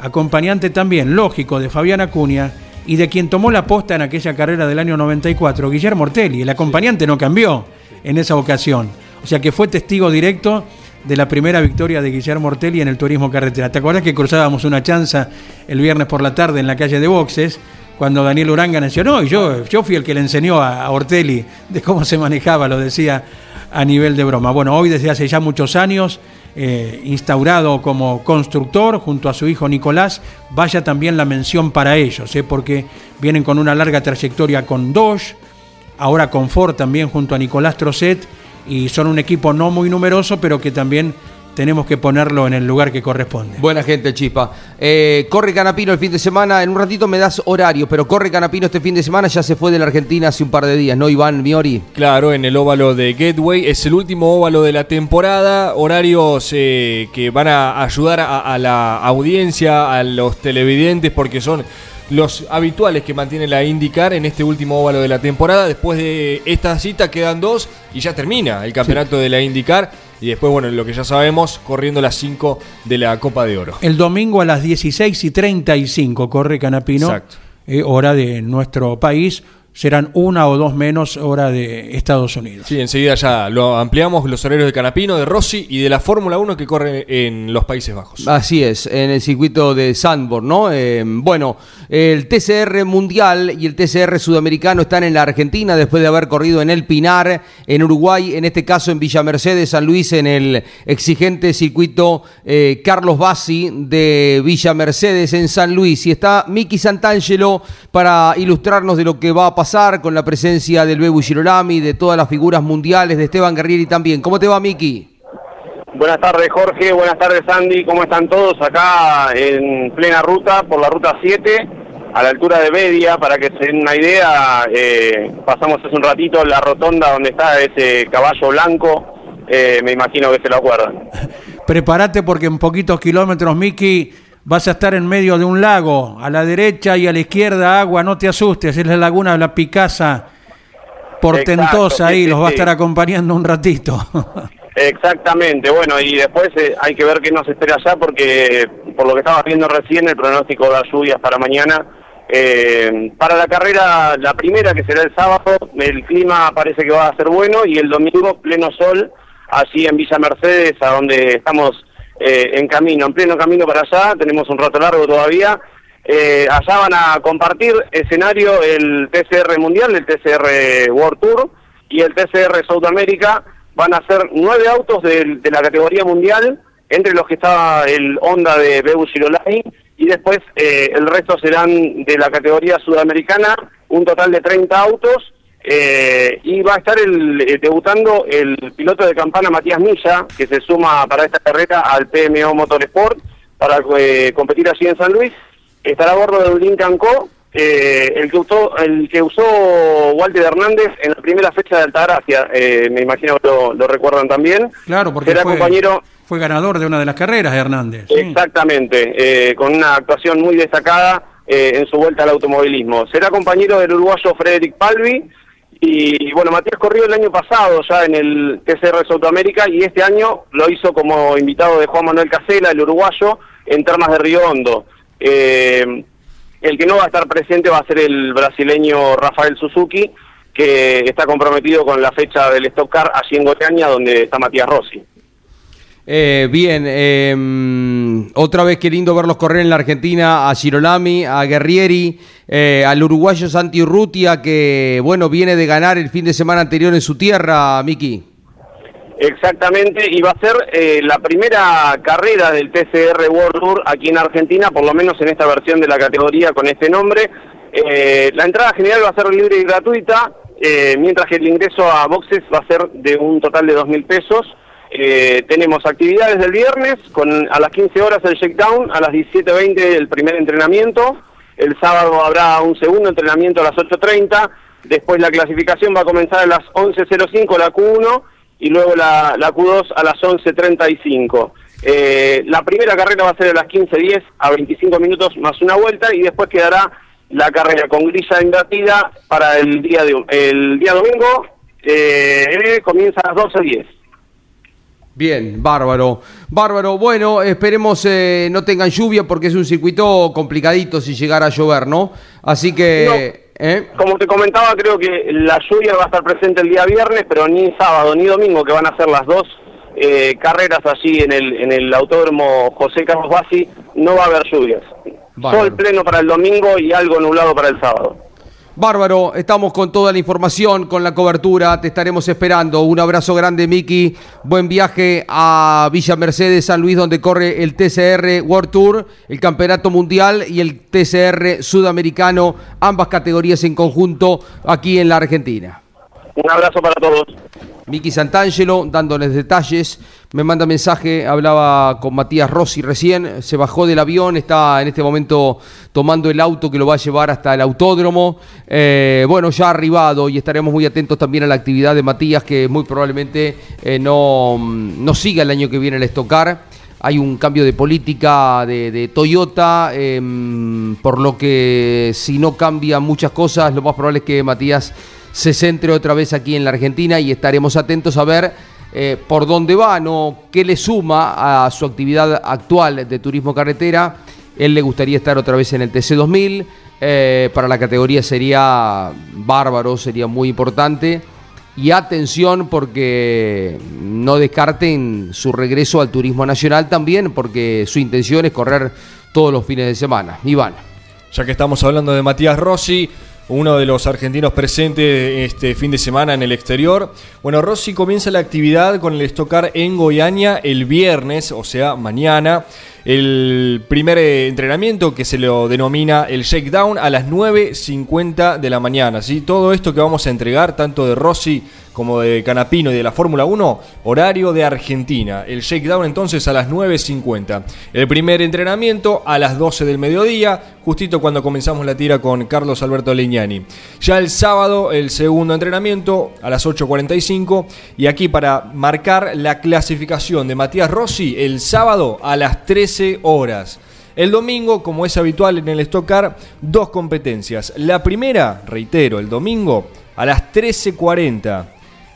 acompañante también, lógico, de Fabián Acuña y de quien tomó la posta en aquella carrera del año 94, Guillermo Ortelli. El acompañante no cambió en esa ocasión. O sea que fue testigo directo de la primera victoria de Guillermo Ortelli en el turismo carretera. ¿Te acuerdas que cruzábamos una chanza el viernes por la tarde en la calle de Boxes? Cuando Daniel Uranga mencionó, y yo, yo fui el que le enseñó a Ortelli de cómo se manejaba, lo decía a nivel de broma. Bueno, hoy desde hace ya muchos años eh, instaurado como constructor junto a su hijo Nicolás, vaya también la mención para ellos, eh, porque vienen con una larga trayectoria con Dodge, ahora con Ford también junto a Nicolás Trocet, y son un equipo no muy numeroso, pero que también tenemos que ponerlo en el lugar que corresponde. Buena gente, Chispa. Eh, corre Canapino el fin de semana, en un ratito me das horario, pero corre Canapino este fin de semana, ya se fue de la Argentina hace un par de días, ¿no, Iván Miori? Claro, en el óvalo de Gateway, es el último óvalo de la temporada, horarios eh, que van a ayudar a la audiencia, a los televidentes, porque son los habituales que mantiene la IndyCar en este último óvalo de la temporada. Después de esta cita quedan dos y ya termina el campeonato de la IndyCar. Y después, bueno, lo que ya sabemos, corriendo las 5 de la Copa de Oro. El domingo a las 16 y 35 corre Canapino, Exacto. Eh, hora de nuestro país serán una o dos menos hora de Estados Unidos. Sí, enseguida ya lo ampliamos, los horarios de Canapino, de Rossi y de la Fórmula 1 que corre en los Países Bajos. Así es, en el circuito de Sandborn, ¿no? Eh, bueno, el TCR mundial y el TCR sudamericano están en la Argentina después de haber corrido en El Pinar, en Uruguay, en este caso en Villa Mercedes, San Luis, en el exigente circuito eh, Carlos Bassi de Villa Mercedes en San Luis. Y está Miki Santangelo para ilustrarnos de lo que va a pasar con la presencia del Bebu Girolami, de todas las figuras mundiales, de Esteban Guerrieri también. ¿Cómo te va, Miki? Buenas tardes, Jorge. Buenas tardes, Andy. ¿Cómo están todos? Acá en plena ruta, por la ruta 7, a la altura de Bedia, para que se den una idea. Eh, pasamos hace un ratito la rotonda donde está ese caballo blanco. Eh, me imagino que se lo acuerdan. <laughs> Prepárate porque en poquitos kilómetros, Miki vas a estar en medio de un lago, a la derecha y a la izquierda agua, no te asustes, es la laguna de la Picasa portentosa ahí, los va a estar acompañando un ratito. <laughs> Exactamente, bueno, y después eh, hay que ver qué nos espera allá porque por lo que estaba viendo recién el pronóstico de las lluvias para mañana, eh, para la carrera, la primera que será el sábado, el clima parece que va a ser bueno y el domingo pleno sol, allí en Villa Mercedes, a donde estamos eh, en camino, en pleno camino para allá, tenemos un rato largo todavía. allá van a compartir escenario el TCR Mundial, el TCR World Tour y el TCR Sudamérica van a ser nueve autos de, la categoría mundial, entre los que está el Honda de Bebu Girolai, después eh, el resto serán de la categoría sudamericana, un total de 30 autos, eh, y va a estar el, eh, debutando el piloto de campana Matías Milla, que se suma para esta carrera al PMO Motorsport para competir allí en San Luis. Estará a bordo de un Lincoln Co eh, el, que usó, el que usó Walter Hernández en la primera fecha de Altagracia, eh, me imagino que lo, recuerdan también. Claro, porque fue, compañero, fue ganador de una de las carreras Hernández. Exactamente, eh, con una actuación muy destacada eh, en su vuelta al automovilismo. Será compañero del uruguayo Frederick Palvi. Y bueno, Matías corrió el año pasado ya en el TCR Sudamérica y este año lo hizo como invitado de Juan Manuel Casela, el uruguayo, en Termas de Río Hondo. Eh, el que no va a estar presente va a ser el brasileño Rafael Suzuki, que está comprometido con la fecha del Stock Car allí en Goiânia, donde está Matías Rossi. Eh, bien, em, otra vez qué lindo verlos correr en la Argentina, a Girolami, a Guerrieri, eh, al uruguayo Santi Urrutia, que bueno, viene de ganar el fin de semana anterior en su tierra, Miki. Exactamente, y va a ser eh, la primera carrera del TCR World Tour aquí en Argentina, por lo menos en esta versión de la categoría con este nombre. Eh, la entrada general va a ser libre y gratuita, eh, mientras que el ingreso a boxes va a ser de un total de dos mil pesos. Tenemos actividades del viernes, con a las 15 horas el shakedown, a las 17.20 el primer entrenamiento, el sábado habrá un segundo entrenamiento a las 8.30, después la clasificación va a comenzar a las 11.05 la Q1, y luego la, la Q2 a las 11.35. Eh, la primera carrera va a ser a las 15.10 a 25 minutos más una vuelta y después quedará la carrera con grilla invertida para el día de el día domingo eh, comienza a las 12.10. Bien, bárbaro. Bárbaro. Bueno, esperemos eh, no tengan lluvia porque es un circuito complicadito si llegara a llover, ¿no? Así que... ¿Eh? Como te comentaba, creo que la lluvia va a estar presente el día viernes, pero ni sábado ni domingo, que van a ser las dos eh, carreras allí en el, en el autódromo José Carlos Bassi, no va a haber lluvias. Sol pleno para el domingo y algo nublado para el sábado. Bárbaro, estamos con toda la información, con la cobertura, te estaremos esperando. Un abrazo grande, Miki. Buen viaje a Villa Mercedes, San Luis, donde corre el TCR World Tour, el Campeonato Mundial y el TCR Sudamericano, ambas categorías en conjunto aquí en la Argentina. Un abrazo para todos. Miki Santangelo dándoles detalles. Me manda mensaje, hablaba con Matías Rossi recién, se bajó del avión, está en este momento tomando el auto que lo va a llevar hasta el autódromo. Eh, bueno, ya arribado y estaremos muy atentos también a la actividad de Matías, que muy probablemente eh, no, no siga el año que viene el estocar hay un cambio de política de, Toyota, em, por lo que si no cambian muchas cosas, lo más probable es que Matías se centre otra vez aquí en la Argentina y estaremos atentos a ver eh, por dónde va, ¿no? qué le suma a su actividad actual de turismo carretera. Él le gustaría estar otra vez en el TC2000. Eh, para la categoría sería bárbaro, sería muy importante. Y atención porque no descarten su regreso al turismo nacional también, porque su intención es correr todos los fines de semana. Iván. Ya que estamos hablando de Matías Rossi, uno de los argentinos presentes este fin de semana en el exterior. Bueno, Rossi comienza la actividad con el estocar en Goiânia el viernes, o sea, mañana. El primer eh, entrenamiento que se lo denomina el shakedown a las 9.50 de la mañana. ¿sí? Todo esto que vamos a entregar, tanto de Rossi como de Canapino y de la Fórmula 1, horario de Argentina. El shakedown entonces a las 9.50. El primer entrenamiento a las 12 del mediodía, justito cuando comenzamos la tira con Carlos Alberto Leñani. Ya el sábado el segundo entrenamiento a las 8.45 y aquí para marcar la clasificación de Matías Rossi el sábado a las 13 horas. El domingo, como es habitual en el Stock dos competencias. La primera, reitero, el domingo a las 13.40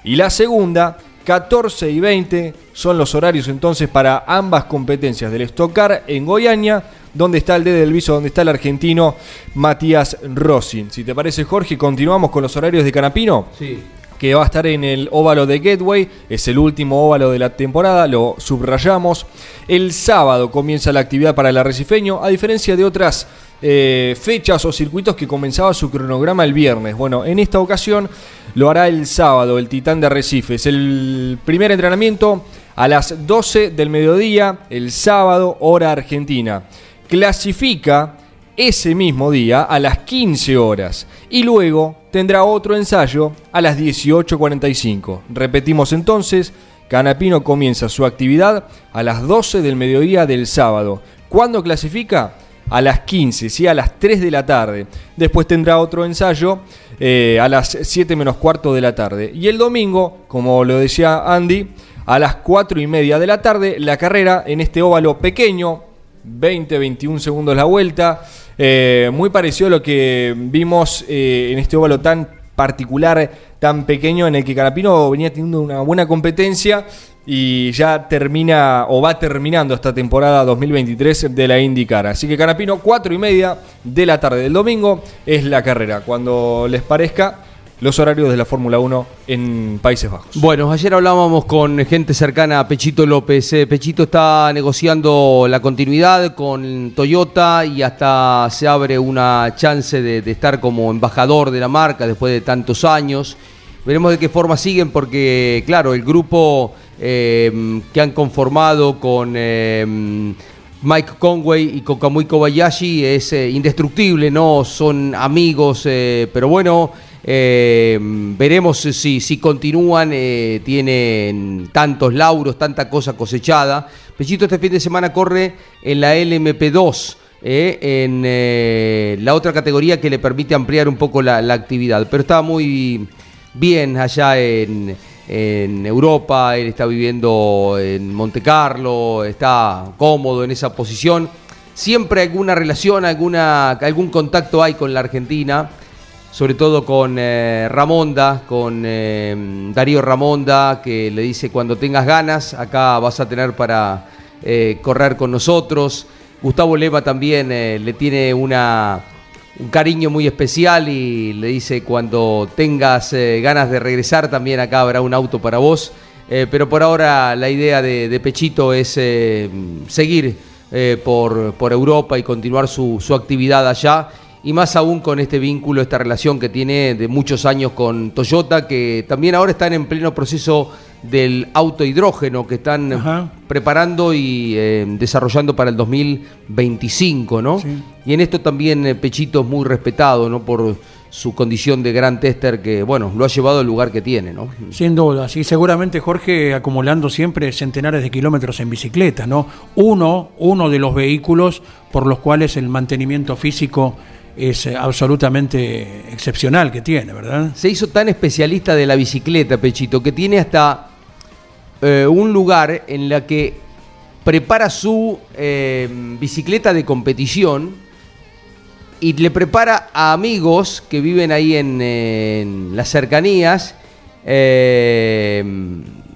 y la segunda 14 y 20 son los horarios entonces para ambas competencias del Estocar en Goiânia, donde está el D del Viso, donde está el argentino Matías Rossi. Si te parece, Jorge, continuamos con los horarios de Canapino. Sí. Que va a estar en el óvalo de Gateway, es el último óvalo de la temporada, lo subrayamos. El sábado comienza la actividad para el arrecifeño, a diferencia de otras eh, fechas o circuitos que comenzaba su cronograma el viernes. Bueno, en esta ocasión lo hará el sábado, el Titán de Arrecifes. El primer entrenamiento a las 12 del mediodía, el sábado, hora argentina. Clasifica ese mismo día a las 15 horas y luego tendrá otro ensayo a las 18.45. Repetimos entonces, Canapino comienza su actividad a las 12 del mediodía del sábado. ¿Cuándo clasifica? A las 15, ¿sí? a las 3 de la tarde. Después tendrá otro ensayo eh, a las 7 menos cuarto de la tarde. Y el domingo, como lo decía Andy, a las 4 y media de la tarde, la carrera en este óvalo pequeño, 20-21 segundos la vuelta. Eh, muy parecido a lo que vimos eh, en este óvalo tan particular, tan pequeño, en el que Canapino venía teniendo una buena competencia y ya termina o va terminando esta temporada 2023 de la IndyCar. Así que Canapino, 4 y media de la tarde del domingo es la carrera. Cuando les parezca, los horarios de la Fórmula 1 en Países Bajos. Bueno, ayer hablábamos con gente cercana a Pechito López. Eh, Pechito está negociando la continuidad con Toyota y hasta se abre una chance de, estar como embajador de la marca después de tantos años. Veremos de qué forma siguen porque, claro, el grupo eh, que han conformado con... eh, Mike Conway y Kokamui Kobayashi es indestructible, ¿no? Son amigos, pero bueno, eh, veremos si, si continúan, eh, tienen tantos lauros, tanta cosa cosechada. Pechito este fin de semana corre en la LMP2. eh, en eh, la otra categoría que le permite ampliar un poco la, la actividad, pero está muy bien allá en, en Europa, él está viviendo en Monte Carlo, está cómodo en esa posición. Siempre alguna relación, alguna, algún contacto hay con la Argentina, sobre todo con eh, Ramonda, con eh, Darío Ramonda, que le dice cuando tengas ganas, acá vas a tener para eh, correr con nosotros. Gustavo Leva también eh, le tiene una, un cariño muy especial y le dice cuando tengas ganas de regresar también acá habrá un auto para vos. Pero por ahora la idea de, de Pechito es seguir por, por Europa y continuar su, su actividad allá. Y más aún con este vínculo, esta relación que tiene de muchos años con Toyota, que también ahora están en pleno proceso del auto hidrógeno que están Ajá. preparando y eh, desarrollando para el 2025, ¿no? Sí. Y en esto también eh, Pechito es muy respetado, ¿no? Por su condición de gran tester que, bueno, lo ha llevado al lugar que tiene, ¿no? Sin duda, y seguramente Jorge acumulando siempre centenares de kilómetros en bicicleta, ¿no? Uno, uno de los vehículos por los cuales el mantenimiento físico es eh, absolutamente excepcional que tiene, ¿verdad? Se hizo tan especialista de la bicicleta, Pechito, que tiene hasta eh, un lugar en la que prepara su eh, bicicleta de competición y le prepara a amigos que viven ahí en, en las cercanías. eh,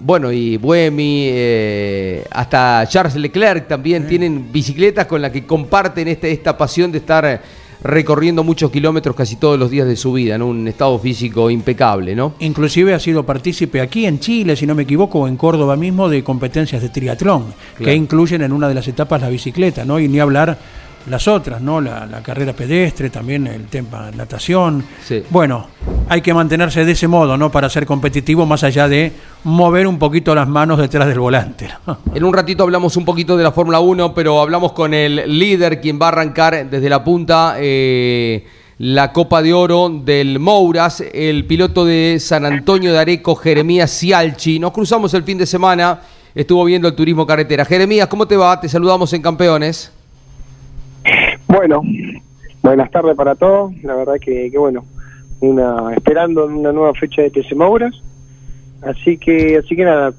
bueno, y Buemi, eh, hasta Charles Leclerc también tienen bicicletas con las que comparten este, esta pasión de estar recorriendo muchos kilómetros casi todos los días de su vida, en un estado físico impecable, ¿no? Inclusive ha sido partícipe aquí en Chile, si no me equivoco, o en Córdoba mismo, de competencias de triatlón, que incluyen en una de las etapas la bicicleta, ¿no? Y ni hablar las otras, ¿no? La, la carrera pedestre, también el tema natación. Sí. Bueno, hay que mantenerse de ese modo, ¿no? Para ser competitivo, más allá de mover un poquito las manos detrás del volante. ¿no? En un ratito hablamos un poquito de la Fórmula 1, pero hablamos con el líder, quien va a arrancar desde la punta eh, la Copa de Oro del Mouras, el piloto de San Antonio de Areco, Jeremías Cialchi. Nos cruzamos el fin de semana, estuvo viendo el turismo carretera. Jeremías, ¿cómo te va? Te saludamos en Campeones. Bueno, buenas tardes para todos. La verdad que, que bueno, una esperando una nueva fecha de TC Mouras. Así que, así que nada,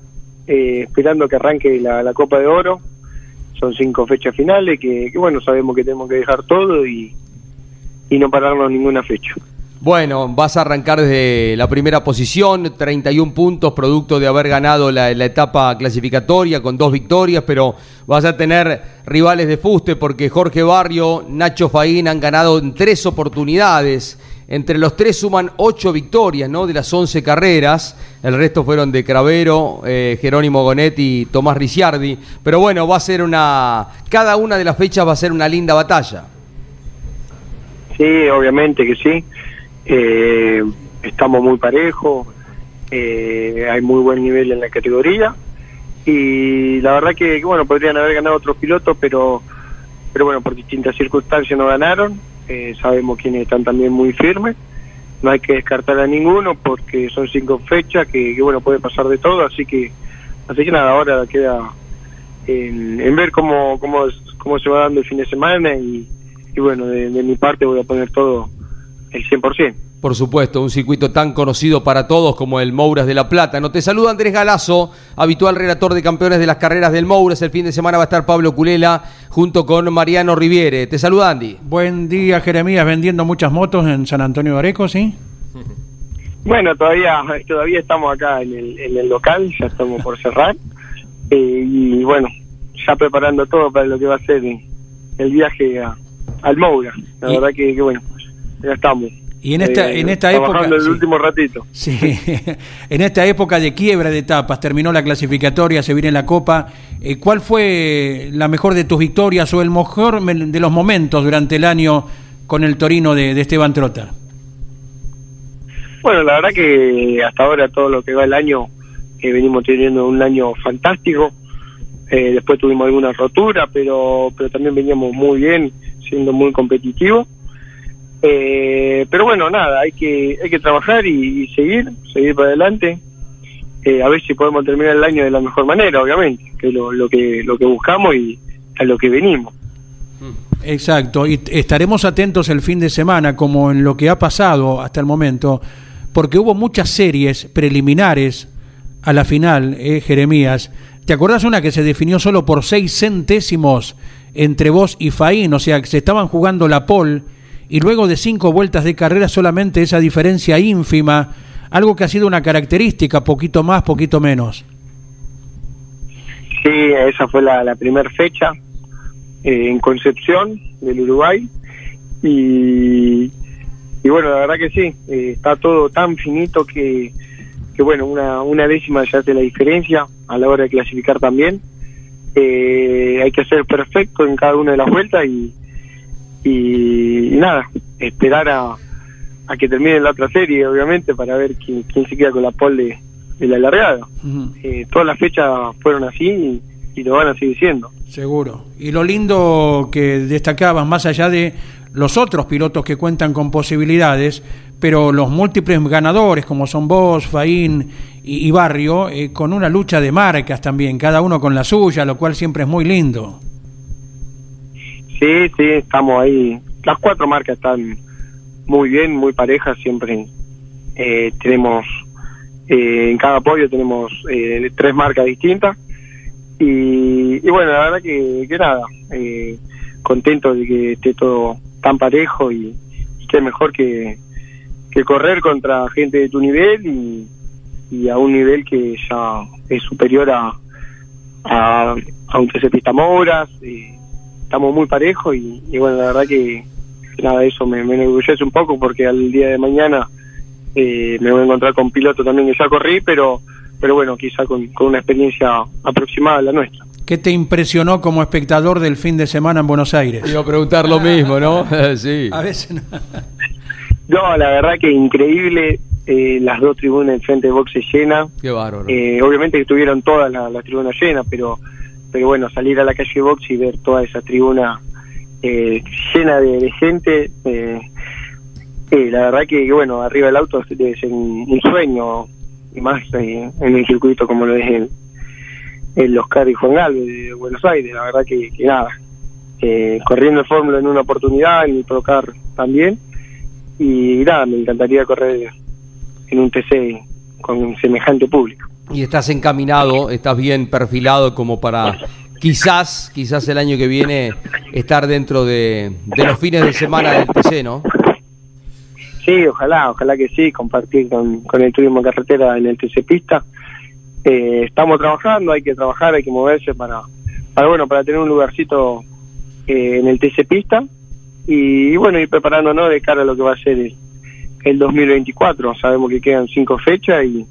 eh, esperando que arranque la, la Copa de Oro. Son cinco fechas finales que, que bueno, sabemos que tenemos que dejar todo y, y no pararnos ninguna fecha. Bueno, vas a arrancar desde la primera posición, 31 puntos, producto de haber ganado la, etapa clasificatoria con dos victorias, pero vas a tener rivales de fuste porque Jorge Barrio, Nacho Faín han ganado en tres oportunidades. Entre los tres suman ocho victorias, ¿no? De las once carreras. El resto fueron de Cravero, eh, Jerónimo Gonetti y Tomás Ricciardi. Pero bueno, va a ser una. Cada una de las fechas va a ser una linda batalla. Sí, obviamente que sí. Eh, estamos muy parejos, eh, hay muy buen nivel en la categoría y la verdad que, bueno, podrían haber ganado otros pilotos, pero, pero bueno, por distintas circunstancias no ganaron. Eh, sabemos quiénes están también muy firmes. No hay que descartar a ninguno porque son cinco fechas que, bueno, puede pasar de todo, así que, así que nada, ahora queda en, ver cómo, cómo, cómo se va dando el fin de semana y, y bueno, de mi parte voy a poner todo el 100%. Por supuesto, un circuito tan conocido para todos como el Mouras de La Plata. No te saluda Andrés Galazo, habitual relator de campeones de las carreras del Mouras. El fin de semana va a estar Pablo Culela junto con Mariano Riviere. Te saluda Andy. Buen día, Jeremías, vendiendo muchas motos en San Antonio de Areco, ¿sí? Bueno, todavía todavía estamos acá en el, en el local, ya estamos por cerrar. <laughs> Eh, y bueno, ya preparando todo para lo que va a ser el viaje a, al Moura. La Y- verdad que, que bueno, ya estamos. Y en esta, Eh, en esta época. el sí. último ratito. Sí, <laughs> en esta época de quiebra de etapas, terminó la clasificatoria, se viene la Copa. Eh, ¿Cuál fue la mejor de tus victorias o el mejor de los momentos durante el año con el Torino de, de Esteban Trota? Bueno, la verdad que hasta ahora todo lo que va el año eh, venimos teniendo un año fantástico. Eh, después tuvimos alguna rotura, pero pero también veníamos muy bien, siendo muy competitivos. Eh, pero bueno, nada, hay que hay que trabajar y, seguir, seguir para adelante. Eh, a ver si podemos terminar el año de la mejor manera, obviamente, que es lo, lo que lo que buscamos y a lo que venimos. Exacto, y estaremos atentos el fin de semana, como en lo que ha pasado hasta el momento, porque hubo muchas series preliminares a la final, eh, Jeremías. ¿Te acordás una que se definió solo por seis centésimos entre vos y Faín? O sea, que se estaban jugando la pole y luego de cinco vueltas de carrera solamente esa diferencia ínfima, algo que ha sido una característica, poquito más, poquito menos. Sí, esa fue la, la primera fecha eh, en Concepción del Uruguay y, y bueno, la verdad que sí, eh, está todo tan finito que, que bueno, una, una décima ya hace la diferencia a la hora de clasificar también. Eh, hay que ser perfecto en cada una de las vueltas y, y, y nada, esperar a, a que termine la otra serie, obviamente, para ver quién, quién se queda con la pole de, de la largada. Ujú. Eh, todas las fechas fueron así y, y lo van a seguir siendo. Seguro. Y lo lindo que destacabas, más allá de los otros pilotos que cuentan con posibilidades, pero los múltiples ganadores, como son vos, Faín y, y Barrio, eh, con una lucha de marcas también, cada uno con la suya, lo cual siempre es muy lindo. Sí, sí, estamos ahí. Las cuatro marcas están muy bien, muy parejas, siempre eh, tenemos, eh, en cada podio tenemos eh, tres marcas distintas. Y, y bueno, la verdad que, que nada, eh, contento de que esté todo tan parejo y, y qué mejor que, que correr contra gente de tu nivel y, y a un nivel que ya es superior a, a, a un TC Pista Mouras. eh, estamos muy parejos y, y bueno, la verdad que nada, eso me, me enorgullece un poco porque al día de mañana eh, me voy a encontrar con piloto también que ya corrí, pero pero bueno, quizá con, con una experiencia aproximada a la nuestra. ¿Qué te impresionó como espectador del fin de semana en Buenos Aires? Iba a preguntar lo mismo, ¿no? <laughs> <laughs> sí. A veces no. <laughs> No, la verdad que increíble, eh, las dos tribunas en frente de boxe llenas, Qué bárbaro. Eh, obviamente que estuvieron todas las, las tribunas llenas, pero pero bueno, salir a la calle Box y ver toda esa tribuna eh, llena de, gente, eh, eh, la verdad que, bueno, arriba del auto ser un, un sueño, y más eh, en un circuito como lo es el, el Oscar y Juan Galvez de Buenos Aires, la verdad que, que nada, eh, corriendo el Fórmula en una oportunidad, en el Procar también, y nada, me encantaría correr en un TC con semejante público. Y estás encaminado, estás bien perfilado como para quizás, quizás el año que viene estar dentro de, los fines de semana del TC, ¿no? Sí, ojalá, ojalá que sí, compartir con, con el turismo carretera en el TC Pista. Eh, estamos trabajando, hay que trabajar, hay que moverse para, para bueno, para tener un lugarcito eh, en el TC Pista y, bueno, ir preparándonos de cara a lo que va a ser el, el 2024. Sabemos que quedan cinco fechas y,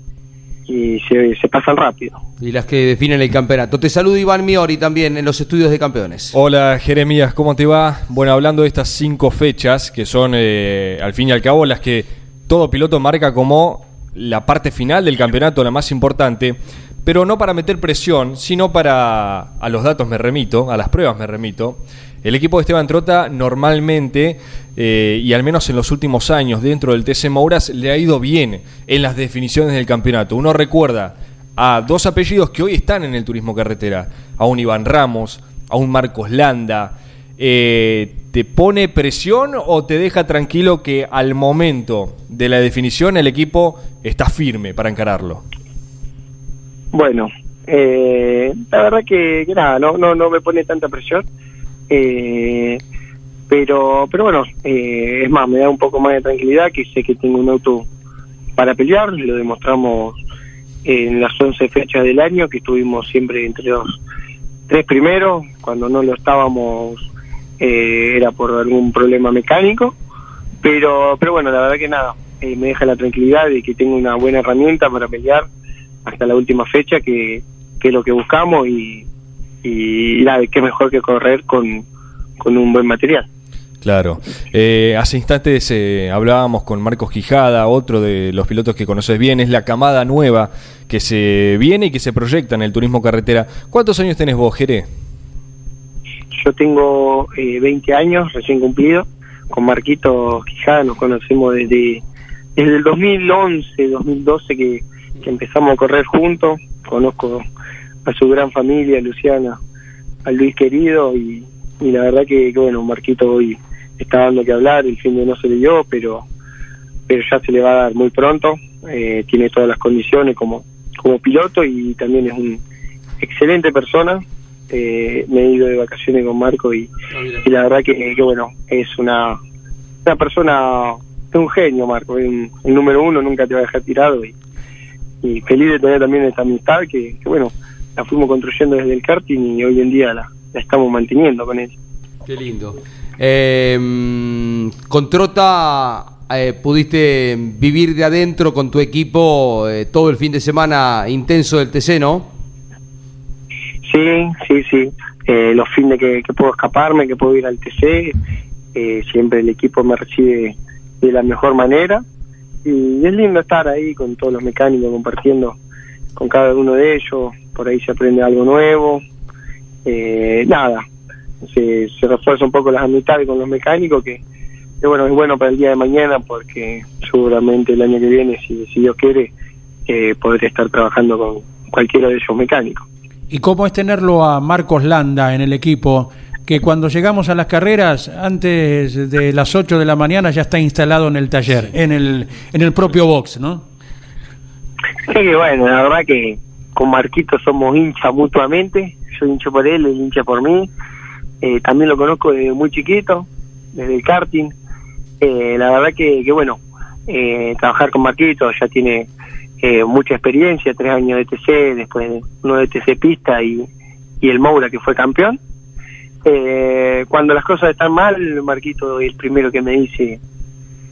y se, se pasan rápido. Y las que definen el campeonato. Te saludo Iván Miori también en los estudios de campeones. Hola Jeremías, ¿cómo te va? Bueno, hablando de estas cinco fechas, que son eh, al fin y al cabo las que todo piloto marca como la parte final del campeonato, la más importante, pero no para meter presión, sino para, a los datos me remito, a las pruebas me remito. El equipo de Esteban Trota normalmente, eh, y al menos en los últimos años dentro del TC Mouras, le ha ido bien en las definiciones del campeonato. Uno recuerda a dos apellidos que hoy están en el turismo carretera, a un Iván Ramos, a un Marcos Landa. Eh, ¿Te pone presión o te deja tranquilo que al momento de la definición el equipo está firme para encararlo? Bueno, eh, la verdad que, que nada, no, no, no me pone tanta presión. Eh, pero pero bueno, eh, es más, me da un poco más de tranquilidad que sé que tengo un auto para pelear, lo demostramos en las 11 fechas del año, que estuvimos siempre entre los tres primeros, cuando no lo estábamos eh, era por algún problema mecánico, pero pero bueno, la verdad que nada, eh, me deja la tranquilidad de que tengo una buena herramienta para pelear hasta la última fecha, que, que es lo que buscamos y, y nada, qué mejor que correr con, con un buen material. Claro. Eh, hace instantes eh, hablábamos con Marcos Quijada, otro de los pilotos que conoces bien, es la camada nueva que se viene y que se proyecta en el turismo carretera. ¿Cuántos años tenés vos, Jerez? Yo tengo eh, 20 años recién cumplido. Con Marquito Quijada nos conocemos desde, desde el 2011, 2012 que, que empezamos a correr juntos. Conozco a su gran familia, Luciana, a Luis querido y, y la verdad que, que, bueno, Marquito hoy está dando que hablar, el fin de no se le dio, pero pero ya se le va a dar muy pronto, eh, tiene todas las condiciones como, como piloto y también es un excelente persona, eh, me he ido de vacaciones con Marco y, y la verdad que, que, bueno, es una, una persona, es un genio Marco, es un, el número uno, nunca te va a dejar tirado y, y feliz de tener también esta amistad que, que bueno, la fuimos construyendo desde el karting y hoy en día la, la estamos manteniendo con él. Qué lindo. Eh, con Trota eh, pudiste vivir de adentro con tu equipo eh, todo el fin de semana intenso del TC, ¿no? Sí, sí, sí. Eh, los fines que, que, puedo escaparme, que puedo ir al TC, eh, siempre el equipo me recibe de la mejor manera. Y es lindo estar ahí con todos los mecánicos, compartiendo con cada uno de ellos. Por ahí se aprende algo nuevo. Eh, nada, se, se refuerza un poco las amistades con los mecánicos, que, que, bueno, es bueno para el día de mañana porque seguramente el año que viene, si, Dios quiere, eh, podré estar trabajando con cualquiera de ellos mecánicos. ¿Y cómo es tenerlo a Marcos Landa en el equipo? Que cuando llegamos a las carreras, antes de las 8 de la mañana ya está instalado en el taller, en el, en el propio box, ¿no? Sí, bueno, la verdad que con Marquito somos hinchas mutuamente, yo hincho por él, él hincha por mí, eh, también lo conozco desde muy chiquito, desde el karting, eh, la verdad que, que bueno, eh, trabajar con Marquito ya tiene eh, mucha experiencia, tres años de TC, después uno de TC Pista y, y el Moura que fue campeón. Eh, cuando las cosas están mal, Marquito es el primero que me dice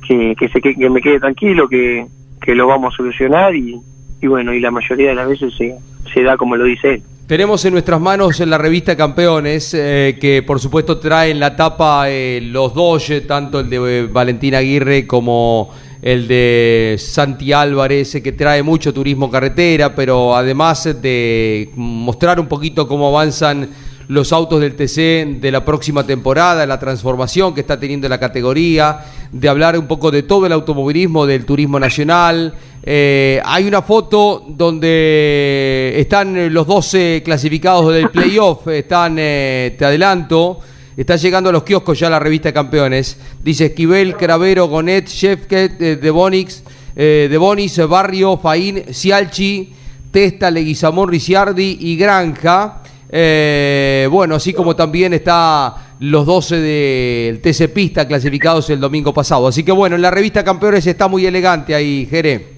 que, que, se, que, me quede tranquilo, que, que lo vamos a solucionar y, y bueno, y la mayoría de las veces se, se da como lo dice él. Tenemos en nuestras manos la revista Campeones, eh, que por supuesto trae en la tapa eh, los dos, tanto el de eh, Valentín Aguirre como el de Santi Álvarez, que trae mucho turismo carretera, pero además de mostrar un poquito cómo avanzan los autos del TC de la próxima temporada, la transformación que está teniendo la categoría, de hablar un poco de todo el automovilismo, del turismo nacional. Eh, hay una foto donde están los 12 clasificados del playoff, están, eh, te adelanto, está llegando a los kioscos ya la revista Campeones. Dice Esquivel, Cravero, Gonet, Shefket, eh, De Bonix, eh, De Bonis, Barrio, Faín, Cialchi, Testa, Leguizamón, Ricciardi y Granja. Eh, bueno, así como también está los 12 del TC Pista clasificados el domingo pasado. Así que bueno, en la revista Campeones está muy elegante ahí, Jere.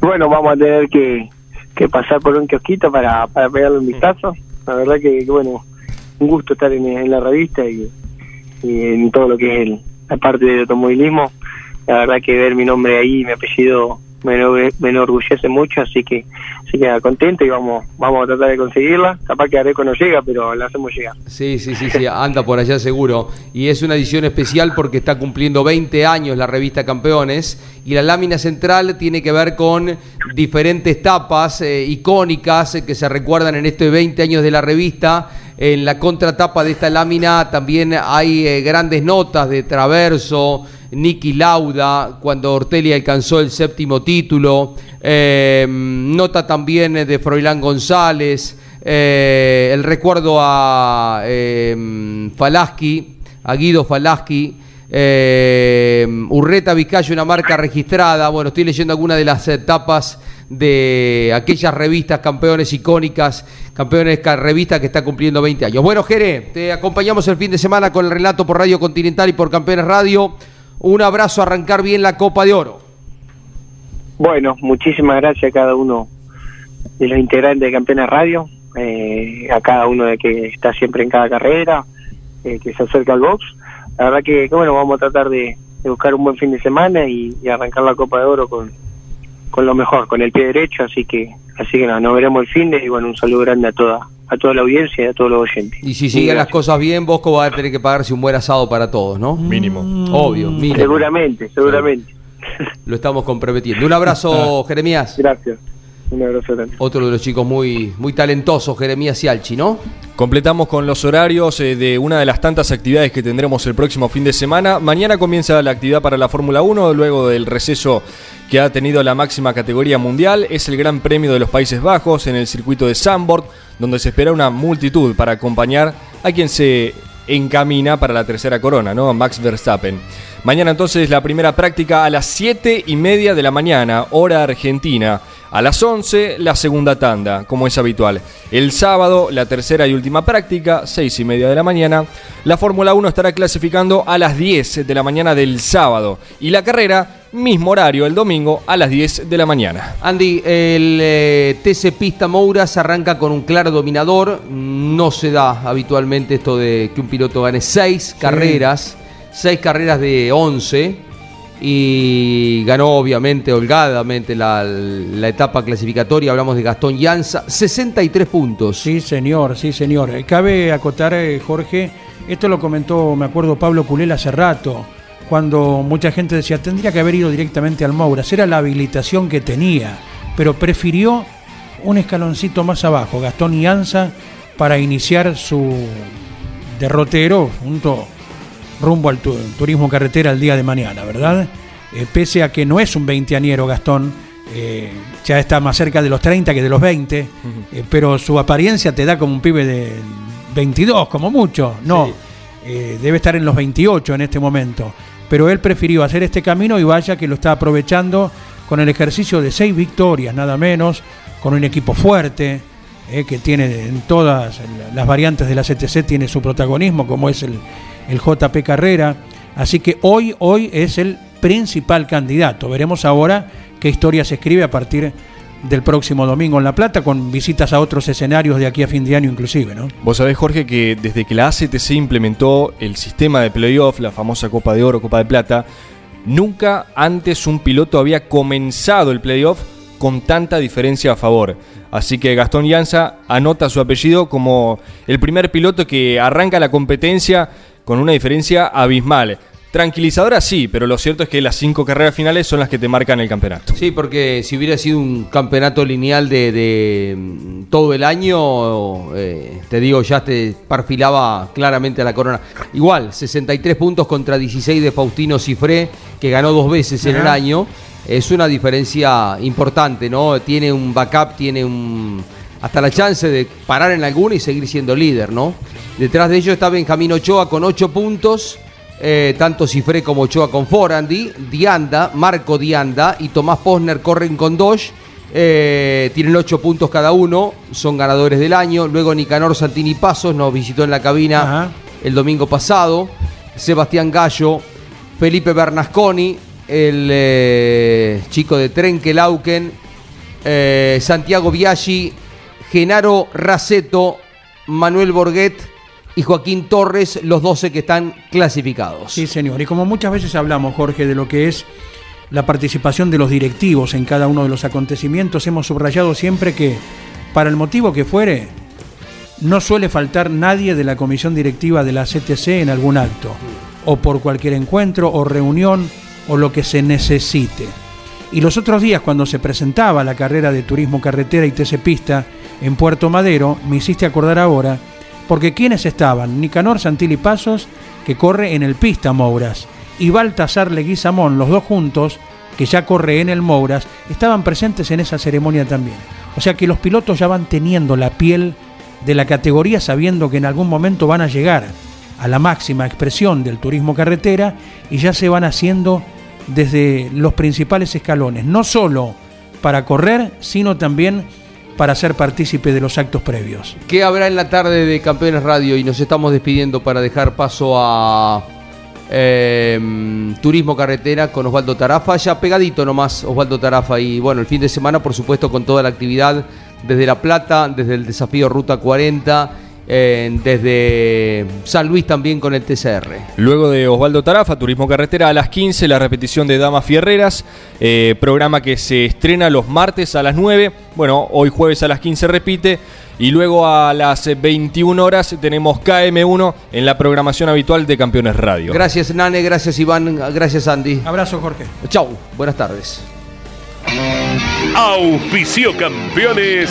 Bueno, vamos a tener que, pasar por un kiosquito para, para pegarle un vistazo. La verdad que, bueno, un gusto estar en, la revista y, y en todo lo que es el, la parte del automovilismo. La verdad que ver mi nombre ahí, mi apellido me, me enorgullece mucho, así que así que contento y vamos vamos a tratar de conseguirla. Capaz que Areco no llega, pero la hacemos llegar. Sí, sí, sí, sí, anda por allá seguro. Y es una edición especial porque está cumpliendo 20 años la revista Campeones y la lámina central tiene que ver con diferentes tapas eh, icónicas eh, que se recuerdan en estos 20 años de la revista. En la contratapa de esta lámina también hay eh, grandes notas de Traverso, Niki Lauda, cuando Ortelli alcanzó el séptimo título. eh, nota también eh, de Froilán González. eh, el recuerdo a eh, Falaschi, a Guido Falaschi. Urreta Vizcaya, una marca registrada. Bueno, estoy leyendo algunas de las etapas de aquellas revistas campeones icónicas, campeones ca- revistas que está cumpliendo 20 años. Bueno, Jere, te acompañamos el fin de semana con el relato por Radio Continental y por Campeones Radio. Un abrazo, arrancar bien la Copa de Oro. Bueno, muchísimas gracias a cada uno de los integrantes de Campeones Radio, eh, a cada uno de que está siempre en cada carrera, eh, que se acerca al box. La verdad que, bueno, vamos a tratar de, buscar un buen fin de semana y, arrancar la Copa de Oro con, con lo mejor, con el pie derecho, así que así que nada, nos veremos el fin de y bueno, un saludo grande a toda a toda la audiencia y a todos los oyentes. Y si siguen las cosas bien, Bosco va a tener que pagarse un buen asado para todos, ¿no? Mínimo. Obvio, mínimo. Seguramente, seguramente. Lo estamos comprometiendo. Un abrazo, <laughs> Jeremías. Gracias. Un abrazo grande. Otro de los chicos muy, muy talentosos, Jeremías Cialchi, ¿no? Completamos con los horarios eh, de una de las tantas actividades que tendremos el próximo fin de semana. Mañana comienza la actividad para la Fórmula 1, luego del receso que ha tenido la máxima categoría mundial. Es el Gran Premio de los Países Bajos en el circuito de Zandvoort, donde se espera una multitud para acompañar a quien se encamina para la tercera corona, ¿no? Max Verstappen. Mañana entonces la primera práctica a las 7 y media de la mañana, hora argentina. A las 11 la segunda tanda, como es habitual. El sábado la tercera y última práctica, 6 y media de la mañana. La Fórmula 1 estará clasificando a las 10 de la mañana del sábado. Y la carrera, mismo horario, el domingo a las 10 de la mañana. Andy, el eh, TC Pista Mouras arranca con un claro dominador. No se da habitualmente esto de que un piloto gane seis carreras, seis carreras de 11. Y ganó obviamente holgadamente la, etapa clasificatoria. Hablamos de Gastón Llanza, 63 puntos. Sí, señor, sí, señor. Eh, Cabe acotar, eh, Jorge, esto lo comentó, me acuerdo, Pablo Culel hace rato, cuando mucha gente decía, tendría que haber ido directamente al Mouras, era la habilitación que tenía, pero prefirió un escaloncito más abajo, Gastón Ianza, para iniciar su derrotero junto rumbo al tu- turismo carretera el día de mañana, ¿verdad? Eh, pese a que no es un veinteañero Gastón, eh, ya está más cerca de los 30 que de los 20, eh, pero su apariencia te da como un pibe de 22, como mucho. No, Sí. debe estar en los 28 en este momento. Pero él prefirió hacer este camino y vaya que lo está aprovechando con el ejercicio de seis victorias, nada menos, con un equipo fuerte, eh, que tiene en todas las variantes de la CTC, tiene su protagonismo, como es el, el JP Carrera. Así que hoy, hoy es el principal candidato. Veremos ahora qué historia se escribe a partir del próximo domingo en La Plata, con visitas a otros escenarios de aquí a fin de año inclusive, ¿no? Vos sabés, Jorge, que desde que la ACTC implementó el sistema de playoff, la famosa Copa de Oro, Copa de Plata, nunca antes un piloto había comenzado el playoff con tanta diferencia a favor. Así que Gastón Llanza anota su apellido como el primer piloto que arranca la competencia con una diferencia abismal. Tranquilizadora sí, pero lo cierto es que las cinco carreras finales son las que te marcan el campeonato. Sí, porque si hubiera sido un campeonato lineal de, de, mm, todo el año, eh, te digo, ya te perfilaba claramente a la corona. Igual, 63 puntos contra 16 de Faustino Cifré, que ganó dos veces en el año. Es una diferencia importante, ¿no? Tiene un backup, tiene un hasta la chance de parar en alguna y seguir siendo líder, ¿no? Detrás de ellos está Benjamín Ochoa con 8 puntos. Eh, tanto Cifré como Ochoa con Forandi, Dianda, Marco Dianda y Tomás Posner corren con dos. Eh, tienen 8 puntos cada uno, son ganadores del año. Luego Nicanor Santini Pasos nos visitó en la cabina Ajá. el domingo pasado. Sebastián Gallo, Felipe Bernasconi, el eh, chico de Trenkelauken, eh, Santiago Biaggi, Genaro Raceto, Manuel Borguet y Joaquín Torres, los 12 que están clasificados. Sí, señor. Y como muchas veces hablamos, Jorge, de lo que es la participación de los directivos en cada uno de los acontecimientos, hemos subrayado siempre que, para el motivo que fuere, no suele faltar nadie de la comisión directiva de la CTC en algún acto, o por cualquier encuentro o reunión o lo que se necesite. Y los otros días, cuando se presentaba la carrera de turismo carretera y TC Pista en Puerto Madero, me hiciste acordar ahora, porque quienes estaban, Nicanor Santilli Pasos, que corre en el Pista Mouras, y Baltasar Leguizamón, los dos juntos, que ya corre en el Mouras, estaban presentes en esa ceremonia también. O sea que los pilotos ya van teniendo la piel de la categoría sabiendo que en algún momento van a llegar a la máxima expresión del turismo carretera y ya se van haciendo desde los principales escalones, no solo para correr, sino también para ser partícipe de los actos previos. ¿Qué habrá en la tarde de Campeones Radio? Y nos estamos despidiendo para dejar paso a eh, Turismo Carretera con Osvaldo Tarafa, ya pegadito nomás Osvaldo Tarafa. Y bueno, el fin de semana, por supuesto, con toda la actividad desde La Plata, desde el desafío Ruta 40, eh, desde San Luis también con el TCR. Luego de Osvaldo Tarafa, Turismo Carretera a las 15, la repetición de Damas Fierreras, eh, programa que se estrena los martes a las 9, bueno, hoy jueves a las 15 repite, y luego a las 21 horas tenemos KM1 en la programación habitual de Campeones Radio. Gracias Nane, gracias Iván, gracias Andy. Abrazo, Jorge. Chau, buenas tardes. Auspicio Campeones.